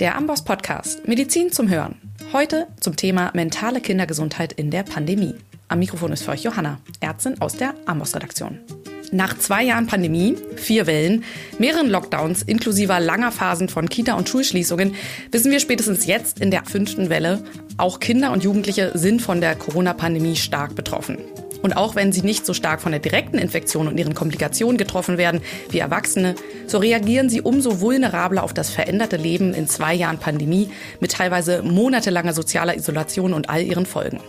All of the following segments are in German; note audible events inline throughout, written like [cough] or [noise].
Der Amboss Podcast Medizin zum Hören. Heute zum Thema mentale Kindergesundheit in der Pandemie. Am Mikrofon ist für euch Johanna, Ärztin aus der Amboss Redaktion. Nach zwei Jahren Pandemie, vier Wellen, mehreren Lockdowns inklusive langer Phasen von Kita- und Schulschließungen wissen wir spätestens jetzt in der fünften Welle, auch Kinder und Jugendliche sind von der Corona-Pandemie stark betroffen. Und auch wenn sie nicht so stark von der direkten Infektion und ihren Komplikationen getroffen werden wie Erwachsene, so reagieren sie umso vulnerabler auf das veränderte Leben in zwei Jahren Pandemie mit teilweise monatelanger sozialer Isolation und all ihren Folgen.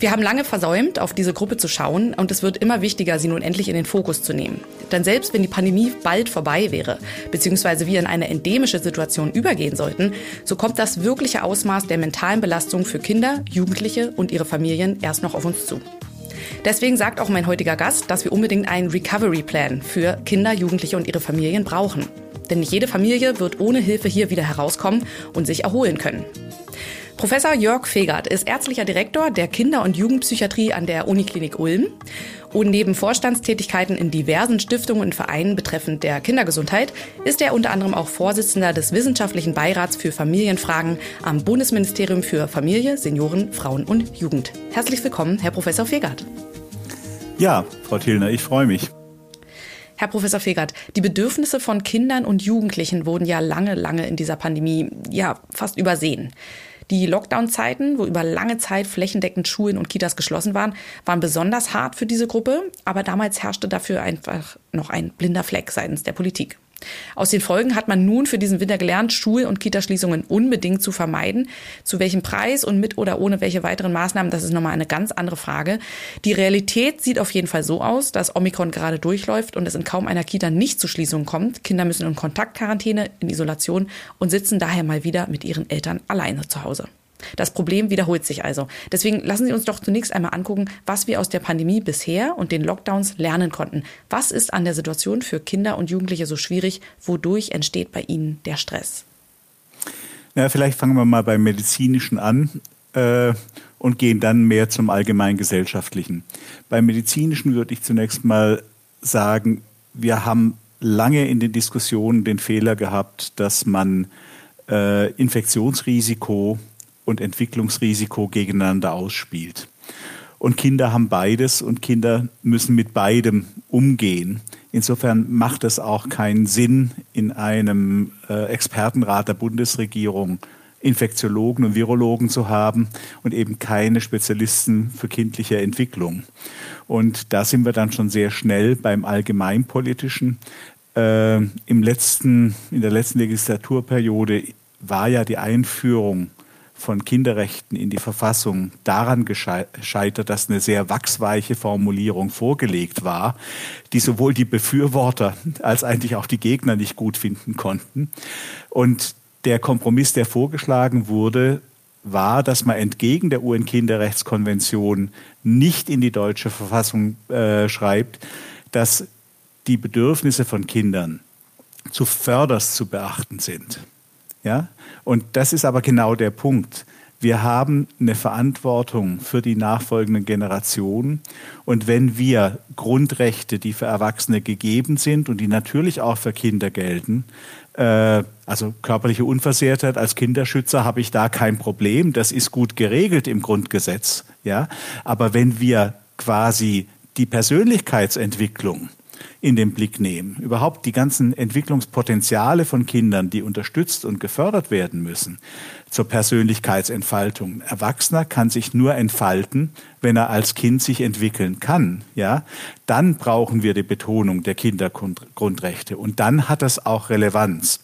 Wir haben lange versäumt, auf diese Gruppe zu schauen und es wird immer wichtiger, sie nun endlich in den Fokus zu nehmen. Denn selbst wenn die Pandemie bald vorbei wäre, beziehungsweise wir in eine endemische Situation übergehen sollten, so kommt das wirkliche Ausmaß der mentalen Belastung für Kinder, Jugendliche und ihre Familien erst noch auf uns zu. Deswegen sagt auch mein heutiger Gast, dass wir unbedingt einen Recovery Plan für Kinder, Jugendliche und ihre Familien brauchen. Denn nicht jede Familie wird ohne Hilfe hier wieder herauskommen und sich erholen können. Professor Jörg Fegert ist ärztlicher Direktor der Kinder- und Jugendpsychiatrie an der Uniklinik Ulm und neben Vorstandstätigkeiten in diversen Stiftungen und Vereinen betreffend der Kindergesundheit ist er unter anderem auch Vorsitzender des Wissenschaftlichen Beirats für Familienfragen am Bundesministerium für Familie, Senioren, Frauen und Jugend. Herzlich willkommen, Herr Professor Fegert. Ja, Frau Tilner, ich freue mich. Herr Professor Fegert, die Bedürfnisse von Kindern und Jugendlichen wurden ja lange, lange in dieser Pandemie ja fast übersehen. Die Lockdown-Zeiten, wo über lange Zeit flächendeckend Schulen und Kitas geschlossen waren, waren besonders hart für diese Gruppe, aber damals herrschte dafür einfach noch ein blinder Fleck seitens der Politik. Aus den Folgen hat man nun für diesen Winter gelernt, Schul- und Kitaschließungen unbedingt zu vermeiden. Zu welchem Preis und mit oder ohne welche weiteren Maßnahmen, das ist nochmal eine ganz andere Frage. Die Realität sieht auf jeden Fall so aus, dass Omikron gerade durchläuft und es in kaum einer Kita nicht zu Schließungen kommt. Kinder müssen in Kontaktquarantäne, in Isolation und sitzen daher mal wieder mit ihren Eltern alleine zu Hause. Das Problem wiederholt sich also. Deswegen lassen Sie uns doch zunächst einmal angucken, was wir aus der Pandemie bisher und den Lockdowns lernen konnten. Was ist an der Situation für Kinder und Jugendliche so schwierig? Wodurch entsteht bei ihnen der Stress? Ja, vielleicht fangen wir mal beim Medizinischen an. Äh, und gehen dann mehr zum allgemeingesellschaftlichen. Beim Medizinischen würde ich zunächst mal sagen, wir haben lange in den Diskussionen den Fehler gehabt, dass man äh, Infektionsrisiko und Entwicklungsrisiko gegeneinander ausspielt. Und Kinder haben beides und Kinder müssen mit beidem umgehen. Insofern macht es auch keinen Sinn, in einem äh, Expertenrat der Bundesregierung Infektiologen und Virologen zu haben und eben keine Spezialisten für kindliche Entwicklung. Und da sind wir dann schon sehr schnell beim Allgemeinpolitischen. Äh, im letzten, in der letzten Legislaturperiode war ja die Einführung von Kinderrechten in die Verfassung daran gescheitert, dass eine sehr wachsweiche Formulierung vorgelegt war, die sowohl die Befürworter als eigentlich auch die Gegner nicht gut finden konnten. Und der Kompromiss, der vorgeschlagen wurde, war, dass man entgegen der UN-Kinderrechtskonvention nicht in die deutsche Verfassung äh, schreibt, dass die Bedürfnisse von Kindern zuvörderst zu beachten sind. Ja? Und das ist aber genau der Punkt. Wir haben eine Verantwortung für die nachfolgenden Generationen. Und wenn wir Grundrechte, die für Erwachsene gegeben sind und die natürlich auch für Kinder gelten, äh, also körperliche Unversehrtheit als Kinderschützer habe ich da kein Problem. Das ist gut geregelt im Grundgesetz. Ja? Aber wenn wir quasi die Persönlichkeitsentwicklung in den Blick nehmen. Überhaupt die ganzen Entwicklungspotenziale von Kindern, die unterstützt und gefördert werden müssen zur Persönlichkeitsentfaltung. Erwachsener kann sich nur entfalten, wenn er als Kind sich entwickeln kann. Ja, dann brauchen wir die Betonung der Kindergrundrechte und dann hat das auch Relevanz.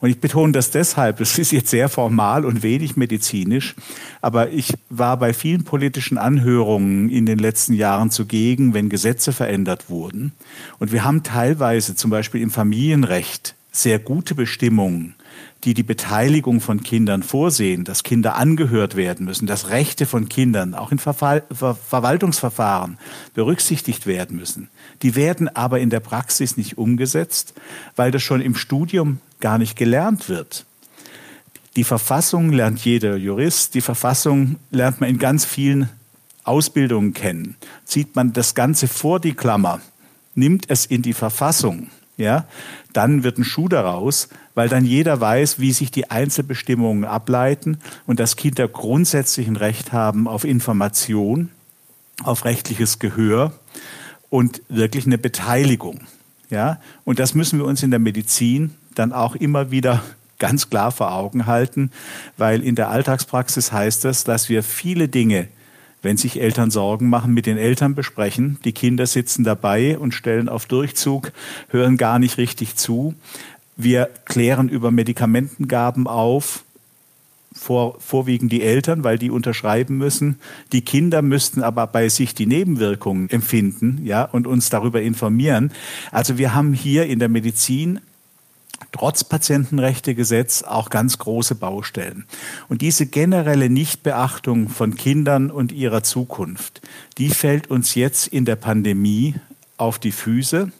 Und ich betone das deshalb, es ist jetzt sehr formal und wenig medizinisch, aber ich war bei vielen politischen Anhörungen in den letzten Jahren zugegen, wenn Gesetze verändert wurden. Und wir haben teilweise zum Beispiel im Familienrecht sehr gute Bestimmungen, die die Beteiligung von Kindern vorsehen, dass Kinder angehört werden müssen, dass Rechte von Kindern auch in Verfall, Ver Verwaltungsverfahren berücksichtigt werden müssen. Die werden aber in der Praxis nicht umgesetzt, weil das schon im Studium gar nicht gelernt wird. Die Verfassung lernt jeder Jurist, die Verfassung lernt man in ganz vielen Ausbildungen kennen. Zieht man das Ganze vor die Klammer, nimmt es in die Verfassung, ja, dann wird ein Schuh daraus, weil dann jeder weiß, wie sich die Einzelbestimmungen ableiten und dass Kinder grundsätzlich ein Recht haben auf Information, auf rechtliches Gehör und wirklich eine Beteiligung. Ja, und das müssen wir uns in der Medizin dann auch immer wieder [laughs] ganz klar vor Augen halten, weil in der Alltagspraxis heißt das, dass wir viele Dinge, wenn sich Eltern Sorgen machen, mit den Eltern besprechen. Die Kinder sitzen dabei und stellen auf Durchzug, hören gar nicht richtig zu. Wir klären über Medikamentengaben auf, vor, vorwiegend die Eltern, weil die unterschreiben müssen. Die Kinder müssten aber bei sich die Nebenwirkungen empfinden, ja, und uns darüber informieren. Also wir haben hier in der Medizin trotz Patientenrechtegesetz auch ganz große Baustellen. Und diese generelle Nichtbeachtung von Kindern und ihrer Zukunft, die fällt uns jetzt in der Pandemie auf die Füße.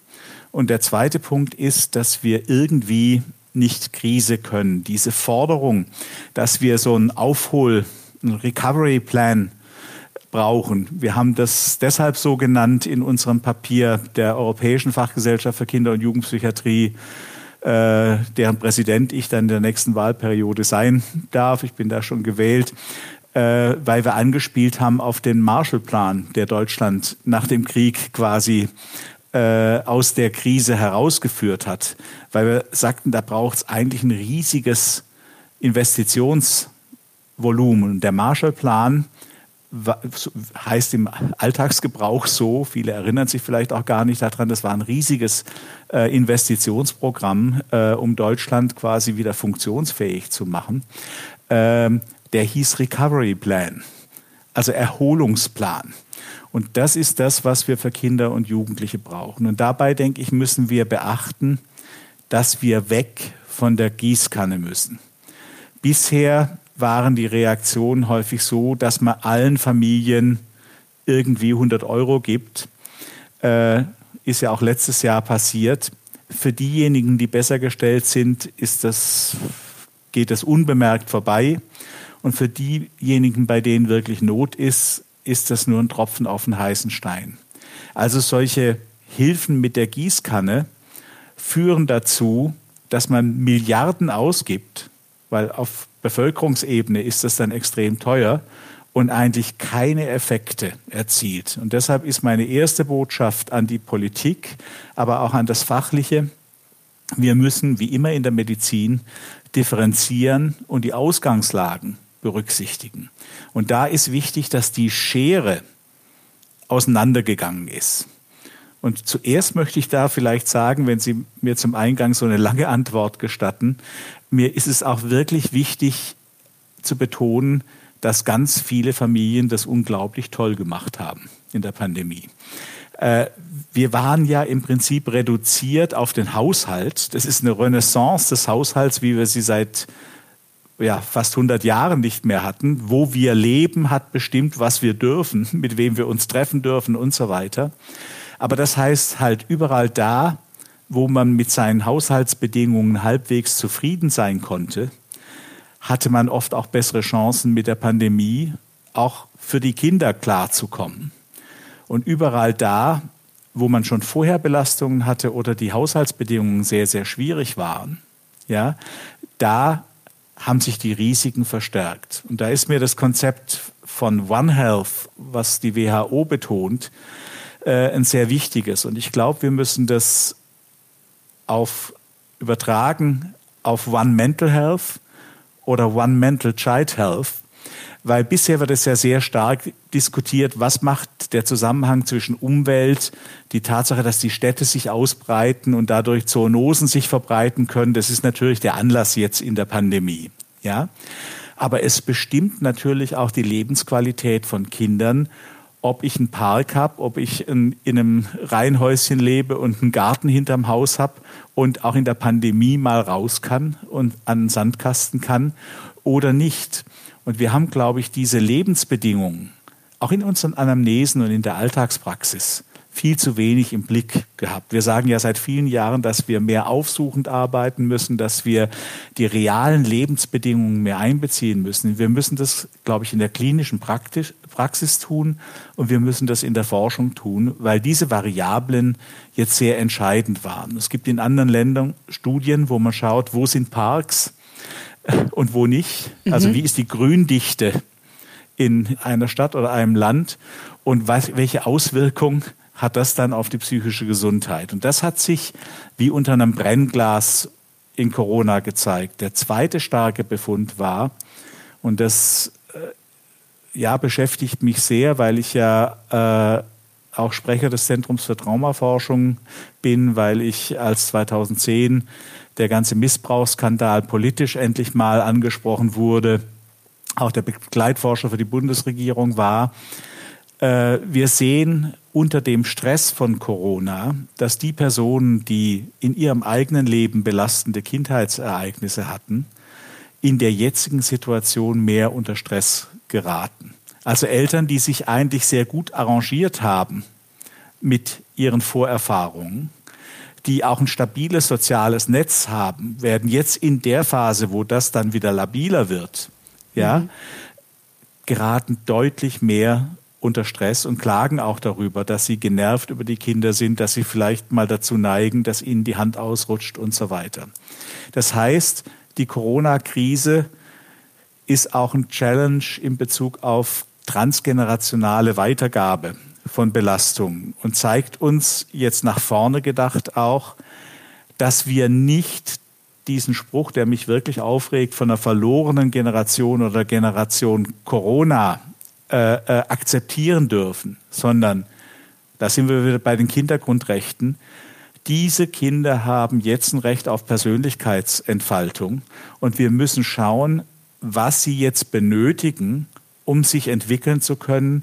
Und der zweite Punkt ist, dass wir irgendwie nicht Krise können. Diese Forderung, dass wir so einen Aufhol, einen Recovery Plan brauchen. Wir haben das deshalb so genannt in unserem Papier der Europäischen Fachgesellschaft für Kinder- und Jugendpsychiatrie, äh, deren Präsident ich dann in der nächsten Wahlperiode sein darf. Ich bin da schon gewählt, äh, weil wir angespielt haben auf den Marshallplan, der Deutschland nach dem Krieg quasi äh, aus der Krise herausgeführt hat, weil wir sagten, da braucht es eigentlich ein riesiges Investitionsvolumen. Der Marshallplan heißt im Alltagsgebrauch so, viele erinnern sich vielleicht auch gar nicht daran, das war ein riesiges äh, Investitionsprogramm, äh, um Deutschland quasi wieder funktionsfähig zu machen. Ähm, der hieß Recovery Plan, also Erholungsplan. Und das ist das, was wir für Kinder und Jugendliche brauchen. Und dabei, denke ich, müssen wir beachten, dass wir weg von der Gießkanne müssen. Bisher waren die Reaktionen häufig so, dass man allen Familien irgendwie 100 Euro gibt. Äh, ist ja auch letztes Jahr passiert. Für diejenigen, die besser gestellt sind, ist das, geht das unbemerkt vorbei. Und für diejenigen, bei denen wirklich Not ist, ist das nur ein Tropfen auf den heißen Stein. Also solche Hilfen mit der Gießkanne führen dazu, dass man Milliarden ausgibt, weil auf Bevölkerungsebene ist das dann extrem teuer und eigentlich keine Effekte erzielt. Und deshalb ist meine erste Botschaft an die Politik, aber auch an das Fachliche, wir müssen, wie immer in der Medizin, differenzieren und die Ausgangslagen berücksichtigen. Und da ist wichtig, dass die Schere auseinandergegangen ist. Und zuerst möchte ich da vielleicht sagen, wenn Sie mir zum Eingang so eine lange Antwort gestatten, mir ist es auch wirklich wichtig zu betonen, dass ganz viele Familien das unglaublich toll gemacht haben in der Pandemie. Äh, wir waren ja im Prinzip reduziert auf den Haushalt. Das ist eine Renaissance des Haushalts, wie wir sie seit ja, fast 100 Jahren nicht mehr hatten. Wo wir leben, hat bestimmt, was wir dürfen, [laughs] mit wem wir uns treffen dürfen und so weiter. Aber das heißt halt überall da, wo man mit seinen Haushaltsbedingungen halbwegs zufrieden sein konnte, hatte man oft auch bessere Chancen mit der Pandemie, auch für die Kinder klarzukommen. Und überall da, wo man schon vorher Belastungen hatte oder die Haushaltsbedingungen sehr, sehr schwierig waren, ja, da haben sich die Risiken verstärkt. Und da ist mir das Konzept von One Health, was die WHO betont, äh, ein sehr wichtiges. Und ich glaube, wir müssen das auf übertragen auf One Mental Health oder One Mental Child Health, weil bisher wird es ja sehr stark diskutiert, was macht der Zusammenhang zwischen Umwelt, die Tatsache, dass die Städte sich ausbreiten und dadurch Zoonosen sich verbreiten können. Das ist natürlich der Anlass jetzt in der Pandemie, ja. Aber es bestimmt natürlich auch die Lebensqualität von Kindern ob ich einen Park habe, ob ich in, in einem Reihenhäuschen lebe und einen Garten hinterm Haus habe und auch in der Pandemie mal raus kann und an den Sandkasten kann oder nicht. Und wir haben, glaube ich, diese Lebensbedingungen auch in unseren Anamnesen und in der Alltagspraxis viel zu wenig im Blick gehabt. Wir sagen ja seit vielen Jahren, dass wir mehr aufsuchend arbeiten müssen, dass wir die realen Lebensbedingungen mehr einbeziehen müssen. Wir müssen das, glaube ich, in der klinischen Praxis tun und wir müssen das in der Forschung tun, weil diese Variablen jetzt sehr entscheidend waren. Es gibt in anderen Ländern Studien, wo man schaut, wo sind Parks [laughs] und wo nicht. Also mhm. wie ist die Gründichte in einer Stadt oder einem Land und was, welche Auswirkungen hat das dann auf die psychische Gesundheit. Und das hat sich wie unter einem Brennglas in Corona gezeigt. Der zweite starke Befund war, und das äh, ja, beschäftigt mich sehr, weil ich ja äh, auch Sprecher des Zentrums für Traumaforschung bin, weil ich als 2010 der ganze Missbrauchsskandal politisch endlich mal angesprochen wurde, auch der Begleitforscher für die Bundesregierung war. Äh, wir sehen unter dem Stress von Corona, dass die Personen, die in ihrem eigenen Leben belastende Kindheitsereignisse hatten, in der jetzigen Situation mehr unter Stress geraten. Also Eltern, die sich eigentlich sehr gut arrangiert haben mit ihren Vorerfahrungen, die auch ein stabiles soziales Netz haben, werden jetzt in der Phase, wo das dann wieder labiler wird, ja, mhm. geraten deutlich mehr unter Stress und klagen auch darüber, dass sie genervt über die Kinder sind, dass sie vielleicht mal dazu neigen, dass ihnen die Hand ausrutscht und so weiter. Das heißt, die Corona-Krise ist auch ein Challenge in Bezug auf transgenerationale Weitergabe von Belastungen und zeigt uns jetzt nach vorne gedacht auch, dass wir nicht diesen Spruch, der mich wirklich aufregt, von einer verlorenen Generation oder Generation Corona äh, äh, akzeptieren dürfen, sondern da sind wir wieder bei den Kindergrundrechten. Diese Kinder haben jetzt ein Recht auf Persönlichkeitsentfaltung und wir müssen schauen, was sie jetzt benötigen, um sich entwickeln zu können,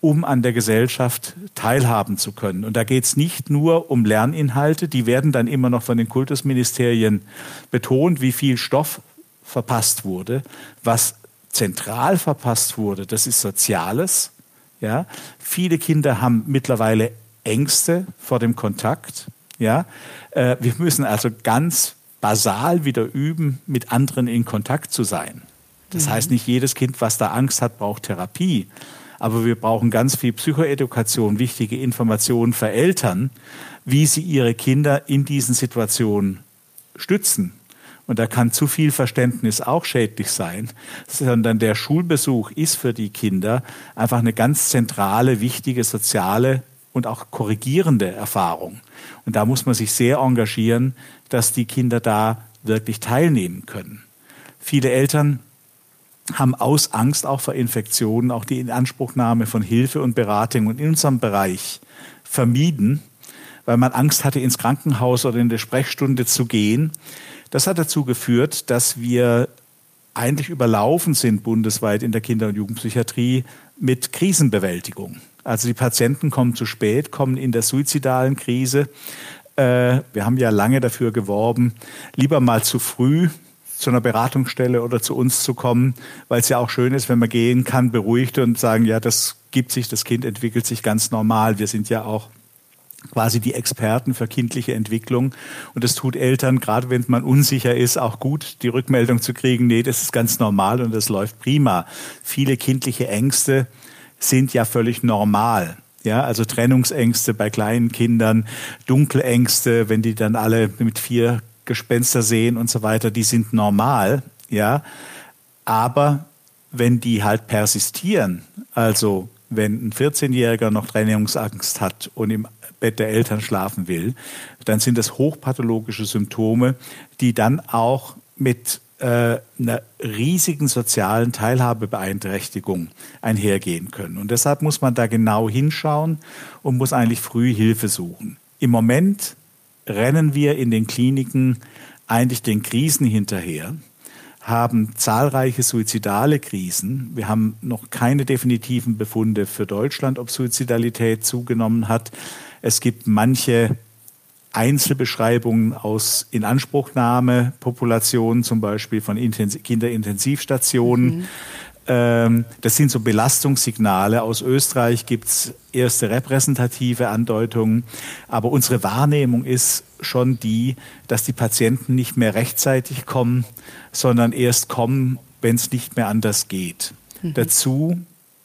um an der Gesellschaft teilhaben zu können. Und da geht es nicht nur um Lerninhalte, die werden dann immer noch von den Kultusministerien betont, wie viel Stoff verpasst wurde. Was zentral verpasst wurde, das ist Soziales. Ja, viele Kinder haben mittlerweile Ängste vor dem Kontakt. Ja, äh, wir müssen also ganz basal wieder üben, mit anderen in Kontakt zu sein. Das mhm. heißt, nicht jedes Kind, was da Angst hat, braucht Therapie. Aber wir brauchen ganz viel Psychoedukation, wichtige Informationen für Eltern, wie sie ihre Kinder in diesen Situationen stützen. Und da kann zu viel Verständnis auch schädlich sein, sondern der Schulbesuch ist für die Kinder einfach eine ganz zentrale, wichtige soziale und auch korrigierende Erfahrung. Und da muss man sich sehr engagieren, dass die Kinder da wirklich teilnehmen können. Viele Eltern haben aus Angst auch vor Infektionen auch die Inanspruchnahme von Hilfe und Beratung in unserem Bereich vermieden, weil man Angst hatte, ins Krankenhaus oder in der Sprechstunde zu gehen. Das hat dazu geführt, dass wir eigentlich überlaufen sind bundesweit in der Kinder- und Jugendpsychiatrie mit Krisenbewältigung. Also die Patienten kommen zu spät, kommen in der suizidalen Krise. Äh, wir haben ja lange dafür geworben, lieber mal zu früh zu einer Beratungsstelle oder zu uns zu kommen, weil es ja auch schön ist, wenn man gehen kann, beruhigt und sagen, ja, das gibt sich, das Kind entwickelt sich ganz normal. Wir sind ja auch quasi die Experten für kindliche Entwicklung. Und es tut Eltern, gerade wenn man unsicher ist, auch gut, die Rückmeldung zu kriegen, nee, das ist ganz normal und das läuft prima. Viele kindliche Ängste sind ja völlig normal. Ja, also Trennungsängste bei kleinen Kindern, Dunkelängste, wenn die dann alle mit vier Gespenster sehen und so weiter, die sind normal, ja. Aber wenn die halt persistieren, also wenn ein 14-Jähriger noch Trennungsangst hat und im Bett der Eltern schlafen will, dann sind das hochpathologische Symptome, die dann auch mit äh, einer riesigen sozialen Teilhabebeeinträchtigung einhergehen können. Und deshalb muss man da genau hinschauen und muss eigentlich früh Hilfe suchen. Im Moment rennen wir in den Kliniken eigentlich den Krisen hinterher haben zahlreiche suizidale Krisen. Wir haben noch keine definitiven Befunde für Deutschland, ob Suizidalität zugenommen hat. Es gibt manche Einzelbeschreibungen aus Inanspruchnahmepopulationen, zum Beispiel von Intensiv Kinderintensivstationen. Mhm. ähm, das sind so Belastungssignale. Aus Österreich gibt es erste repräsentative Andeutungen. Aber unsere Wahrnehmung ist schon die, dass die Patienten nicht mehr rechtzeitig kommen, sondern erst kommen, wenn es nicht mehr anders geht. Mhm. Dazu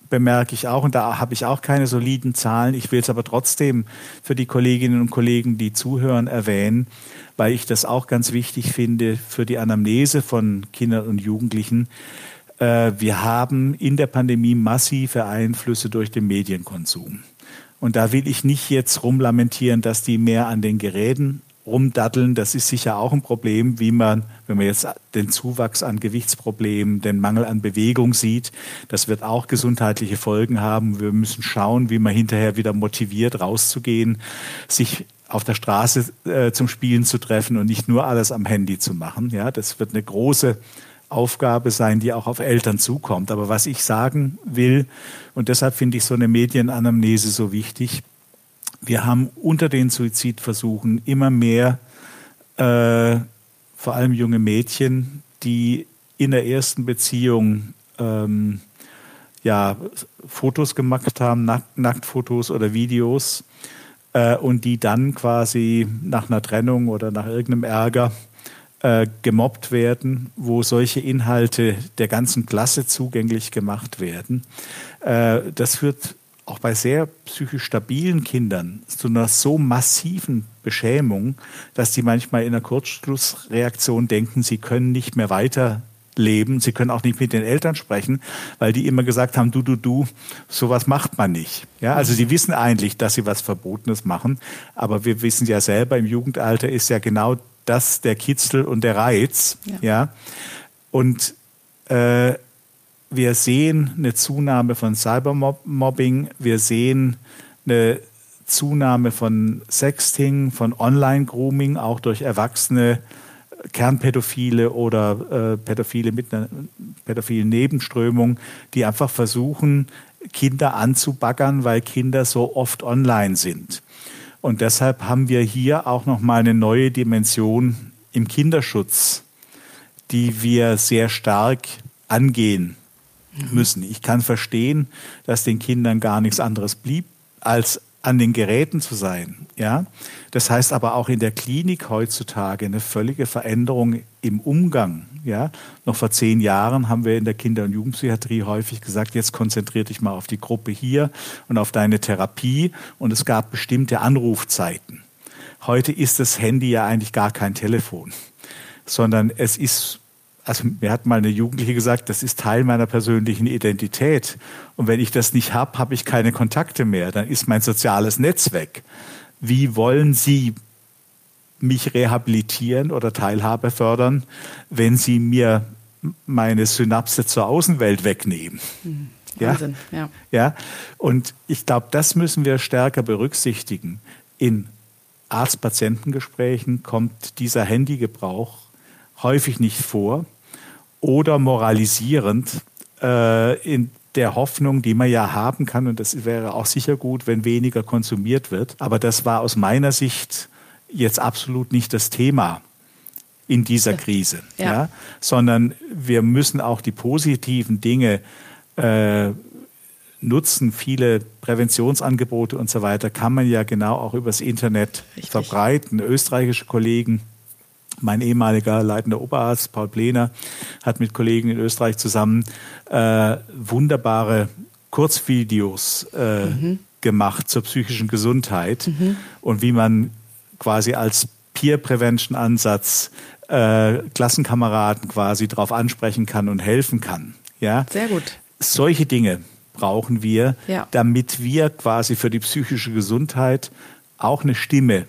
bemerke ich auch, und da habe ich auch keine soliden Zahlen, ich will es aber trotzdem für die Kolleginnen und Kollegen, die zuhören, erwähnen, weil ich das auch ganz wichtig finde für die Anamnese von Kindern und Jugendlichen. Äh, wir haben in der Pandemie massive Einflüsse durch den Medienkonsum. Und da will ich nicht jetzt rumlamentieren, dass die mehr an den Geräten rumdaddeln. Das ist sicher auch ein Problem, wie man, wenn man jetzt den Zuwachs an Gewichtsproblemen, den Mangel an Bewegung sieht. Das wird auch gesundheitliche Folgen haben. Wir müssen schauen, wie man hinterher wieder motiviert, rauszugehen, sich auf der Straße äh, zum Spielen zu treffen und nicht nur alles am Handy zu machen. Ja, das wird eine große Aufgabe sein, die auch auf Eltern zukommt. Aber was ich sagen will, und deshalb finde ich so eine Medienanamnese so wichtig, wir haben unter den Suizidversuchen immer mehr, äh, vor allem junge Mädchen, die in der ersten Beziehung ähm, ja, Fotos gemacht haben, Nack Nacktfotos oder Videos, äh, und die dann quasi nach einer Trennung oder nach irgendeinem Ärger äh, gemobbt werden, wo solche Inhalte der ganzen Klasse zugänglich gemacht werden. Äh, das führt auch bei sehr psychisch stabilen Kindern zu einer so massiven Beschämung, dass die manchmal in einer Kurzschlussreaktion denken, sie können nicht mehr weiterleben, sie können auch nicht mit den Eltern sprechen, weil die immer gesagt haben, du, du, du, sowas macht man nicht. Ja, also sie wissen eigentlich, dass sie was Verbotenes machen, aber wir wissen ja selber, im Jugendalter ist ja genau das der Kitzel und der Reiz. Ja, ja? und äh, wir sehen eine Zunahme von Cybermobbing, wir sehen eine Zunahme von Sexting, von Online-Grooming, auch durch Erwachsene, Kernpädophile oder äh, Pädophile mit einer pädophilen Nebenströmung, die einfach versuchen, Kinder anzubaggern, weil Kinder so oft online sind. Und deshalb haben wir hier auch noch mal eine neue Dimension im Kinderschutz, die wir sehr stark angehen müssen. Ich kann verstehen, dass den Kindern gar nichts anderes blieb, als an den Geräten zu sein. Ja? Das heißt aber auch in der Klinik heutzutage eine völlige Veränderung im Umgang. Ja? Noch vor zehn Jahren haben wir in der Kinder- und Jugendpsychiatrie häufig gesagt, jetzt konzentrier dich mal auf die Gruppe hier und auf deine Therapie. Und es gab bestimmte Anrufzeiten. Heute ist das Handy ja eigentlich gar kein Telefon, sondern es ist also mir hat mal eine Jugendliche gesagt, das ist Teil meiner persönlichen Identität. Und wenn ich das nicht habe, habe ich keine Kontakte mehr. Dann ist mein soziales Netz weg. Wie wollen Sie mich rehabilitieren oder Teilhabe fördern, wenn Sie mir meine Synapse zur Außenwelt wegnehmen? Mhm. Wahnsinn, ja. ja. ja. Und ich glaube, das müssen wir stärker berücksichtigen. In Arzt-Patientengesprächen kommt dieser Handygebrauch häufig nicht vor oder moralisierend äh, in der Hoffnung, die man ja haben kann, und das wäre auch sicher gut, wenn weniger konsumiert wird. Aber das war aus meiner Sicht jetzt absolut nicht das Thema in dieser Krise, ja. ja. sondern wir müssen auch die positiven Dinge äh, nutzen. Viele Präventionsangebote und so weiter kann man ja genau auch übers Internet Richtig. verbreiten. Österreichische Kollegen mein ehemaliger leitender Oberarzt Paul Plener hat mit Kollegen in Österreich zusammen äh, wunderbare Kurzvideos äh, mhm. gemacht zur psychischen Gesundheit mhm. und wie man quasi als Peer Prevention Ansatz äh, Klassenkameraden quasi darauf ansprechen kann und helfen kann. Ja? Sehr gut. Solche Dinge brauchen wir, ja. damit wir quasi für die psychische Gesundheit auch eine Stimme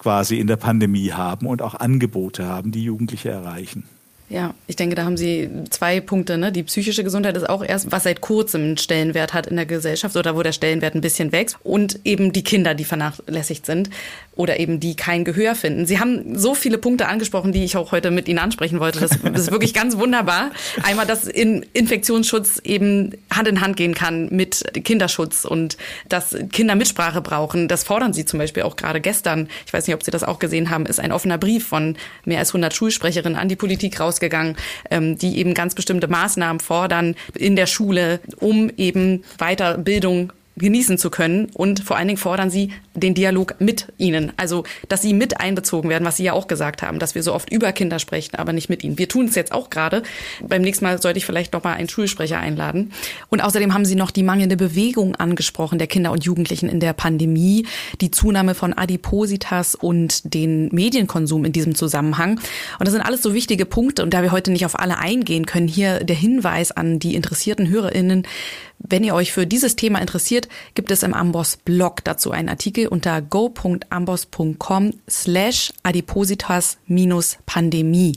quasi in der Pandemie haben und auch Angebote haben, die Jugendliche erreichen. Ja, ich denke, da haben Sie zwei Punkte. Ne? Die psychische Gesundheit ist auch erst, was seit kurzem einen Stellenwert hat in der Gesellschaft oder wo der Stellenwert ein bisschen wächst. Und eben die Kinder, die vernachlässigt sind. Oder eben die kein Gehör finden. Sie haben so viele Punkte angesprochen, die ich auch heute mit Ihnen ansprechen wollte. Das, das [laughs] ist wirklich ganz wunderbar. Einmal, dass in Infektionsschutz eben Hand in Hand gehen kann mit Kinderschutz und dass Kinder Mitsprache brauchen. Das fordern Sie zum Beispiel auch gerade gestern. Ich weiß nicht, ob Sie das auch gesehen haben, ist ein offener Brief von mehr als 100 Schulsprecherinnen an die Politik rausgegangen, ähm, die eben ganz bestimmte Maßnahmen fordern in der Schule, um eben Weiterbildung genießen zu können. Und vor allen Dingen fordern sie den Dialog mit ihnen. Also, dass sie mit einbezogen werden, was Sie ja auch gesagt haben, dass wir so oft über Kinder sprechen, aber nicht mit ihnen. Wir tun es jetzt auch gerade. Beim nächsten Mal sollte ich vielleicht noch mal einen Schulsprecher einladen. Und außerdem haben Sie noch die mangelnde Bewegung angesprochen der Kinder und Jugendlichen in der Pandemie, die Zunahme von Adipositas und den Medienkonsum in diesem Zusammenhang. Und das sind alles so wichtige Punkte. Und da wir heute nicht auf alle eingehen können, hier der Hinweis an die interessierten HörerInnen, wenn ihr euch für dieses Thema interessiert, gibt es im Amboss Blog dazu einen Artikel unter go.amboss.com slash adipositas-pandemie.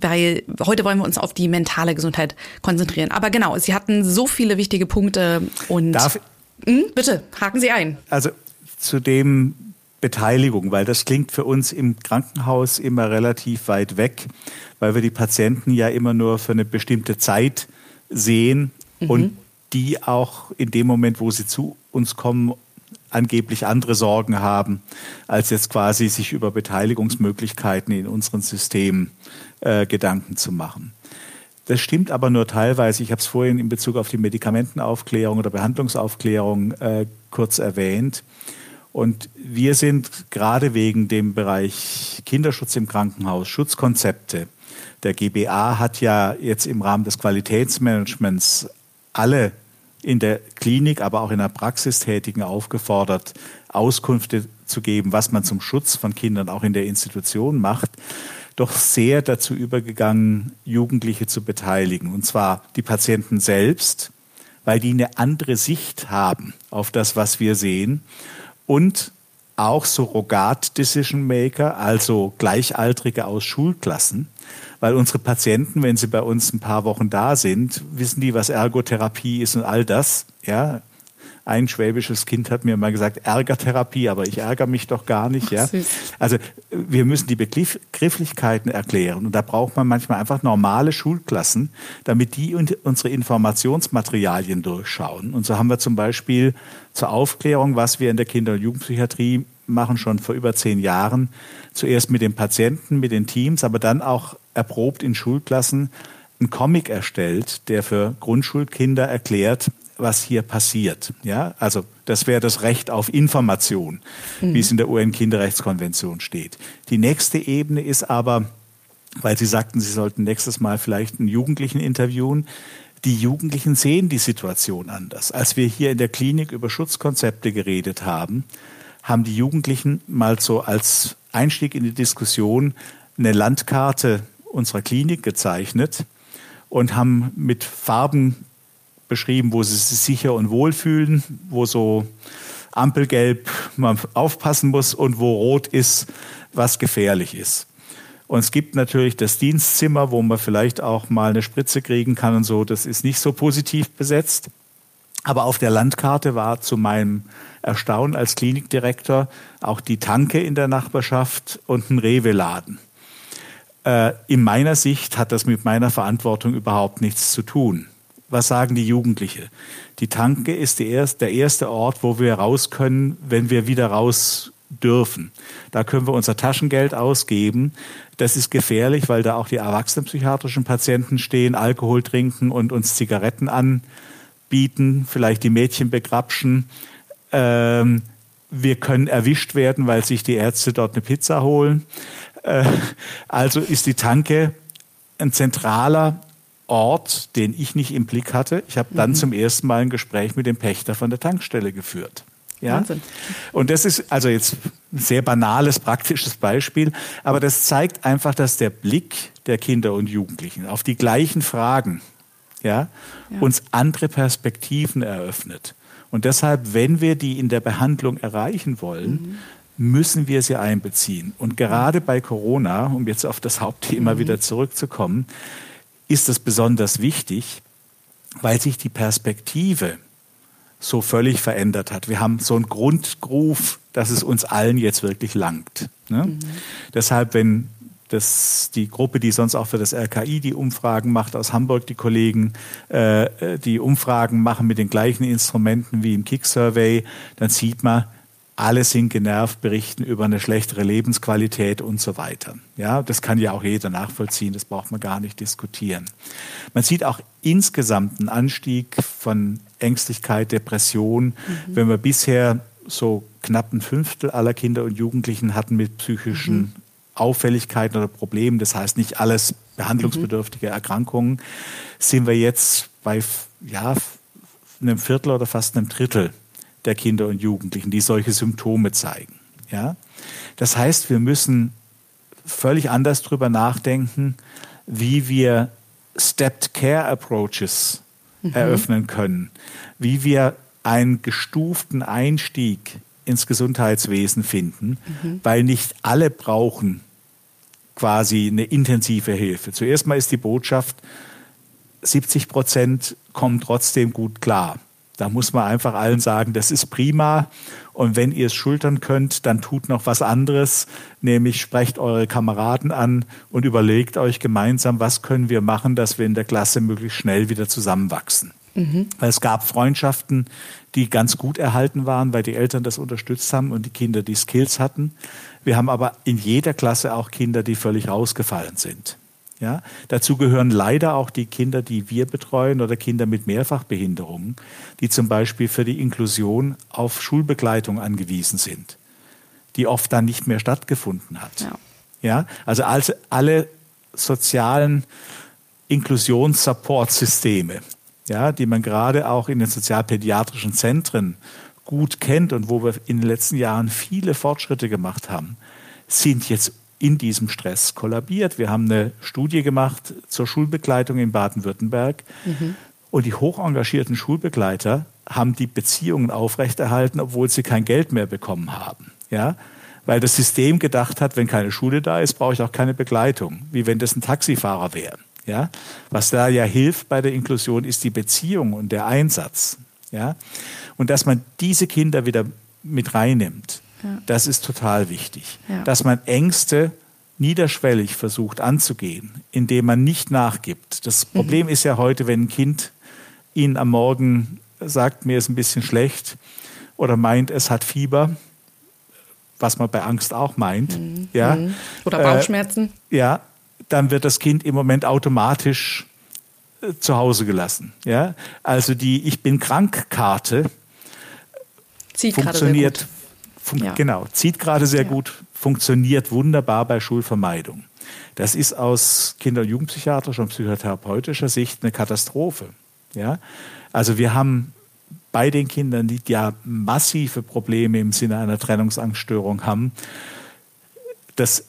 Weil heute wollen wir uns auf die mentale Gesundheit konzentrieren. Aber genau, Sie hatten so viele wichtige Punkte und Darf, hm, bitte, haken Sie ein. Also zu dem Beteiligung, weil das klingt für uns im Krankenhaus immer relativ weit weg, weil wir die Patienten ja immer nur für eine bestimmte Zeit sehen mhm. und die auch in dem Moment, wo sie zu uns kommen, angeblich andere Sorgen haben, als jetzt quasi sich über Beteiligungsmöglichkeiten in unseren Systemen äh, Gedanken zu machen. Das stimmt aber nur teilweise. Ich habe es vorhin in Bezug auf die Medikamentenaufklärung oder Behandlungsaufklärung äh, kurz erwähnt. Und wir sind gerade wegen dem Bereich Kinderschutz im Krankenhaus, Schutzkonzepte. Der GBA hat ja jetzt im Rahmen des Qualitätsmanagements alle in der Klinik, aber auch in der Praxis Tätigen aufgefordert, Auskünfte zu geben, was man zum Schutz von Kindern auch in der Institution macht, doch sehr dazu übergegangen, Jugendliche zu beteiligen. Und zwar die Patienten selbst, weil die eine andere Sicht haben auf das, was wir sehen. Und auch Surrogat Decision Maker, also Gleichaltrige aus Schulklassen, weil unsere Patienten, wenn sie bei uns ein paar Wochen da sind, wissen die, was Ergotherapie ist und all das. Ja, ein schwäbisches Kind hat mir mal gesagt, Ärgertherapie, aber ich ärgere mich doch gar nicht. Ja? Also wir müssen die Begrifflichkeiten erklären und da braucht man manchmal einfach normale Schulklassen, damit die unsere Informationsmaterialien durchschauen. Und so haben wir zum Beispiel zur Aufklärung, was wir in der Kinder- und Jugendpsychiatrie machen, schon vor über zehn Jahren, zuerst mit den Patienten, mit den Teams, aber dann auch erprobt in Schulklassen einen Comic erstellt, der für Grundschulkinder erklärt, was hier passiert. Ja, also das wäre das Recht auf Information, mhm. wie es in der UN-Kinderrechtskonvention steht. Die nächste Ebene ist aber, weil Sie sagten, Sie sollten nächstes Mal vielleicht einen Jugendlichen interviewen. Die Jugendlichen sehen die Situation anders. Als wir hier in der Klinik über Schutzkonzepte geredet haben, haben die Jugendlichen mal so als Einstieg in die Diskussion eine Landkarte unserer Klinik gezeichnet und haben mit Farben beschrieben, wo sie sich sicher und wohl fühlen, wo so Ampelgelb man aufpassen muss und wo rot ist, was gefährlich ist. Und es gibt natürlich das Dienstzimmer, wo man vielleicht auch mal eine Spritze kriegen kann und so. Das ist nicht so positiv besetzt. Aber auf der Landkarte war zu meinem Erstaunen als Klinikdirektor auch die Tanke in der Nachbarschaft und ein Rewe-Laden. Äh, in meiner Sicht hat das mit meiner Verantwortung überhaupt nichts zu tun. Was sagen die Jugendliche? Die Tanke ist erst, der erste Ort, wo wir raus können, wenn wir wieder raus dürfen. Da können wir unser Taschengeld ausgeben. Das ist gefährlich, weil da auch die erwachsenenpsychiatrischen Patienten stehen, Alkohol trinken und uns Zigaretten anbieten, vielleicht die Mädchen begrapschen. Ähm, wir können erwischt werden, weil sich die Ärzte dort eine Pizza holen. Äh, also ist die Tanke ein zentraler Ort, den ich nicht im Blick hatte. Ich habe dann mhm. zum ersten Mal ein Gespräch mit dem Pächter von der Tankstelle geführt. Ja? Wahnsinn. Und das ist also jetzt ein sehr banales, praktisches Beispiel, aber das zeigt einfach, dass der Blick der Kinder und Jugendlichen auf die gleichen Fragen ja, ja. uns andere Perspektiven eröffnet. Und deshalb, wenn wir die in der Behandlung erreichen wollen, mhm müssen wir sie einbeziehen. Und gerade bei Corona, um jetzt auf das Hauptthema mhm. wieder zurückzukommen, ist es besonders wichtig, weil sich die Perspektive so völlig verändert hat. Wir haben so einen Grundgruf, dass es uns allen jetzt wirklich langt. Ne? Mhm. Deshalb, wenn das, die Gruppe, die sonst auch für das RKI die Umfragen macht, aus Hamburg die Kollegen, äh, die Umfragen machen mit den gleichen Instrumenten wie im Kick-Survey, dann sieht man, alle sind genervt, berichten über eine schlechtere Lebensqualität und so weiter. Ja, das kann ja auch jeder nachvollziehen, das braucht man gar nicht diskutieren. Man sieht auch insgesamt einen Anstieg von Ängstlichkeit, Depression. Mhm. Wenn wir bisher so knapp ein Fünftel aller Kinder und Jugendlichen hatten mit psychischen mhm. Auffälligkeiten oder Problemen, das heißt nicht alles behandlungsbedürftige mhm. Erkrankungen, sind wir jetzt bei ja, einem Viertel oder fast einem Drittel der Kinder und Jugendlichen, die solche Symptome zeigen. Ja? Das heißt, wir müssen völlig anders darüber nachdenken, wie wir Stepped Care Approaches mhm. eröffnen können, wie wir einen gestuften Einstieg ins Gesundheitswesen finden, mhm. weil nicht alle brauchen quasi eine intensive Hilfe. Zuerst mal ist die Botschaft, 70 Prozent kommen trotzdem gut klar. Da muss man einfach allen sagen, das ist prima. Und wenn ihr es schultern könnt, dann tut noch was anderes, nämlich sprecht eure Kameraden an und überlegt euch gemeinsam, was können wir machen, dass wir in der Klasse möglichst schnell wieder zusammenwachsen. Mhm. Es gab Freundschaften, die ganz gut erhalten waren, weil die Eltern das unterstützt haben und die Kinder die Skills hatten. Wir haben aber in jeder Klasse auch Kinder, die völlig rausgefallen sind. Ja, dazu gehören leider auch die Kinder, die wir betreuen oder Kinder mit Mehrfachbehinderungen, die zum Beispiel für die Inklusion auf Schulbegleitung angewiesen sind, die oft dann nicht mehr stattgefunden hat. Ja, ja also alle sozialen Inklusions-Support-Systeme, ja, die man gerade auch in den sozialpädiatrischen Zentren gut kennt und wo wir in den letzten Jahren viele Fortschritte gemacht haben, sind jetzt in diesem Stress kollabiert. Wir haben eine Studie gemacht zur Schulbegleitung in Baden-Württemberg. Mhm. Und die hoch engagierten Schulbegleiter haben die Beziehungen aufrechterhalten, obwohl sie kein Geld mehr bekommen haben. Ja? Weil das System gedacht hat, wenn keine Schule da ist, brauche ich auch keine Begleitung. Wie wenn das ein Taxifahrer wäre. Ja? Was da ja hilft bei der Inklusion, ist die Beziehung und der Einsatz. Ja? Und dass man diese Kinder wieder mit reinnimmt. Das ist total wichtig. Ja. Dass man Ängste niederschwellig versucht anzugehen, indem man nicht nachgibt. Das mhm. Problem ist ja heute, wenn ein Kind Ihnen am Morgen sagt, mir ist ein bisschen schlecht oder meint, es hat Fieber, was man bei Angst auch meint. Mhm. Ja. Mhm. Oder Bauchschmerzen. Äh, ja, dann wird das Kind im Moment automatisch äh, zu Hause gelassen. Ja. Also die Ich bin krank Karte Zieht funktioniert ja. Genau, zieht gerade sehr ja. gut, funktioniert wunderbar bei Schulvermeidung. Das ist aus Kinder- und Jugendpsychiatrischer und psychotherapeutischer Sicht eine Katastrophe. Ja? Also wir haben bei den Kindern, die ja massive Probleme im Sinne einer Trennungsangststörung haben, das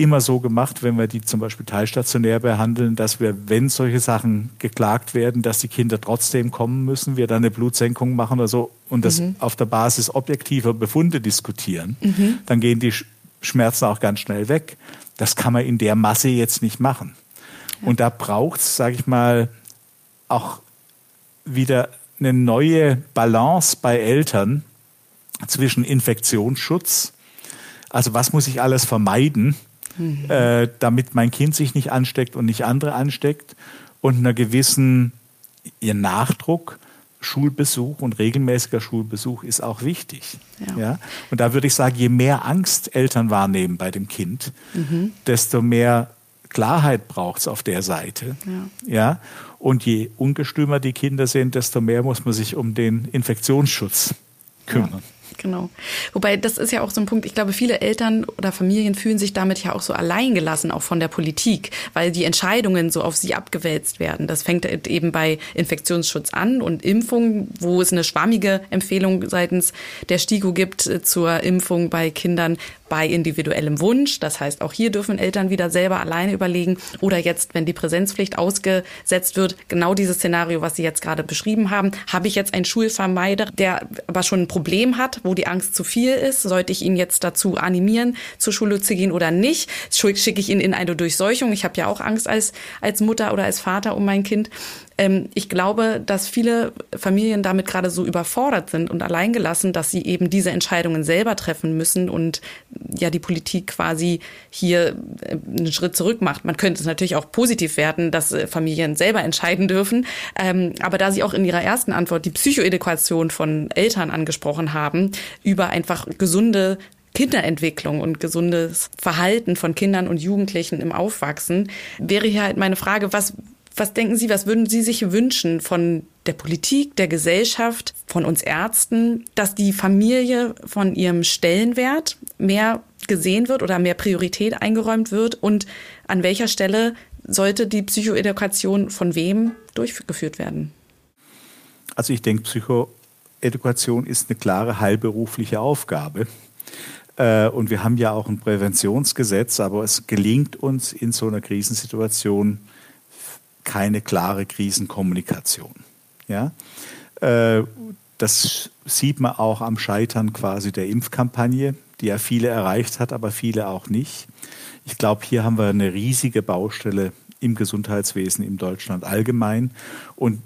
immer so gemacht, wenn wir die zum Beispiel teilstationär behandeln, dass wir, wenn solche Sachen geklagt werden, dass die Kinder trotzdem kommen müssen, wir dann eine Blutsenkung machen oder so und das mhm. auf der Basis objektiver Befunde diskutieren, mhm. dann gehen die Schmerzen auch ganz schnell weg. Das kann man in der Masse jetzt nicht machen. Ja. Und da braucht es, sage ich mal, auch wieder eine neue Balance bei Eltern zwischen Infektionsschutz, also was muss ich alles vermeiden, mhm. äh, damit mein Kind sich nicht ansteckt und nicht andere ansteckt und einer gewissen ihr Nachdruck. Schulbesuch und regelmäßiger Schulbesuch ist auch wichtig. Ja. ja? Und da würde ich sagen, je mehr Angst Eltern wahrnehmen bei dem Kind, mhm. desto mehr Klarheit braucht es auf der Seite. Ja. ja. Und je ungestümer die Kinder sind, desto mehr muss man sich um den Infektionsschutz kümmern. Ja. Genau. Wobei, das ist ja auch so ein Punkt, ich glaube, viele Eltern oder Familien fühlen sich damit ja auch so alleingelassen, auch von der Politik, weil die Entscheidungen so auf sie abgewälzt werden. Das fängt eben bei Infektionsschutz an und Impfung, wo es eine schwammige Empfehlung seitens der STIKO gibt äh, zur Impfung bei Kindern bei individuellem Wunsch. Das heißt, auch hier dürfen Eltern wieder selber alleine überlegen. Oder jetzt, wenn die Präsenzpflicht ausgesetzt wird, genau dieses Szenario, was Sie jetzt gerade beschrieben haben. Habe ich jetzt einen Schulvermeider, der aber schon ein Problem hat, wo die Angst zu viel ist? Sollte ich ihn jetzt dazu animieren, zur Schule zu gehen oder nicht? Schicke ich ihn in eine Durchseuchung? Ich habe ja auch Angst als, als Mutter oder als Vater um mein Kind. Ähm, ich glaube, dass viele Familien damit gerade so überfordert sind und alleingelassen, dass sie eben diese Entscheidungen selber treffen müssen und ja die Politik quasi hier äh, einen Schritt zurück macht. Man könnte es natürlich auch positiv werten, dass äh, Familien selber entscheiden dürfen. Ähm, aber da Sie auch in Ihrer ersten Antwort die Psychoedukation von Eltern angesprochen haben, über einfach gesunde Kinderentwicklung und gesundes Verhalten von Kindern und Jugendlichen im Aufwachsen, wäre hier halt meine Frage, was, was denken Sie, was würden Sie sich wünschen von der Politik, der Gesellschaft, von uns Ärzten, dass die Familie von ihrem Stellenwert mehr gesehen wird oder mehr Priorität eingeräumt wird und an welcher Stelle sollte die Psychoedukation von wem durchgeführt werden? Also ich denke, Psychoedukation ist eine klare heilberufliche Aufgabe. Äh, und wir haben ja auch ein Präventionsgesetz, aber es gelingt uns in so einer Krisensituation keine klare Krisenkommunikation. Ja? Äh, das sieht man auch am Scheitern quasi der Impfkampagne, die ja viele erreicht hat, aber viele auch nicht. Ich glaube, hier haben wir eine riesige Baustelle im Gesundheitswesen in Deutschland allgemein. Und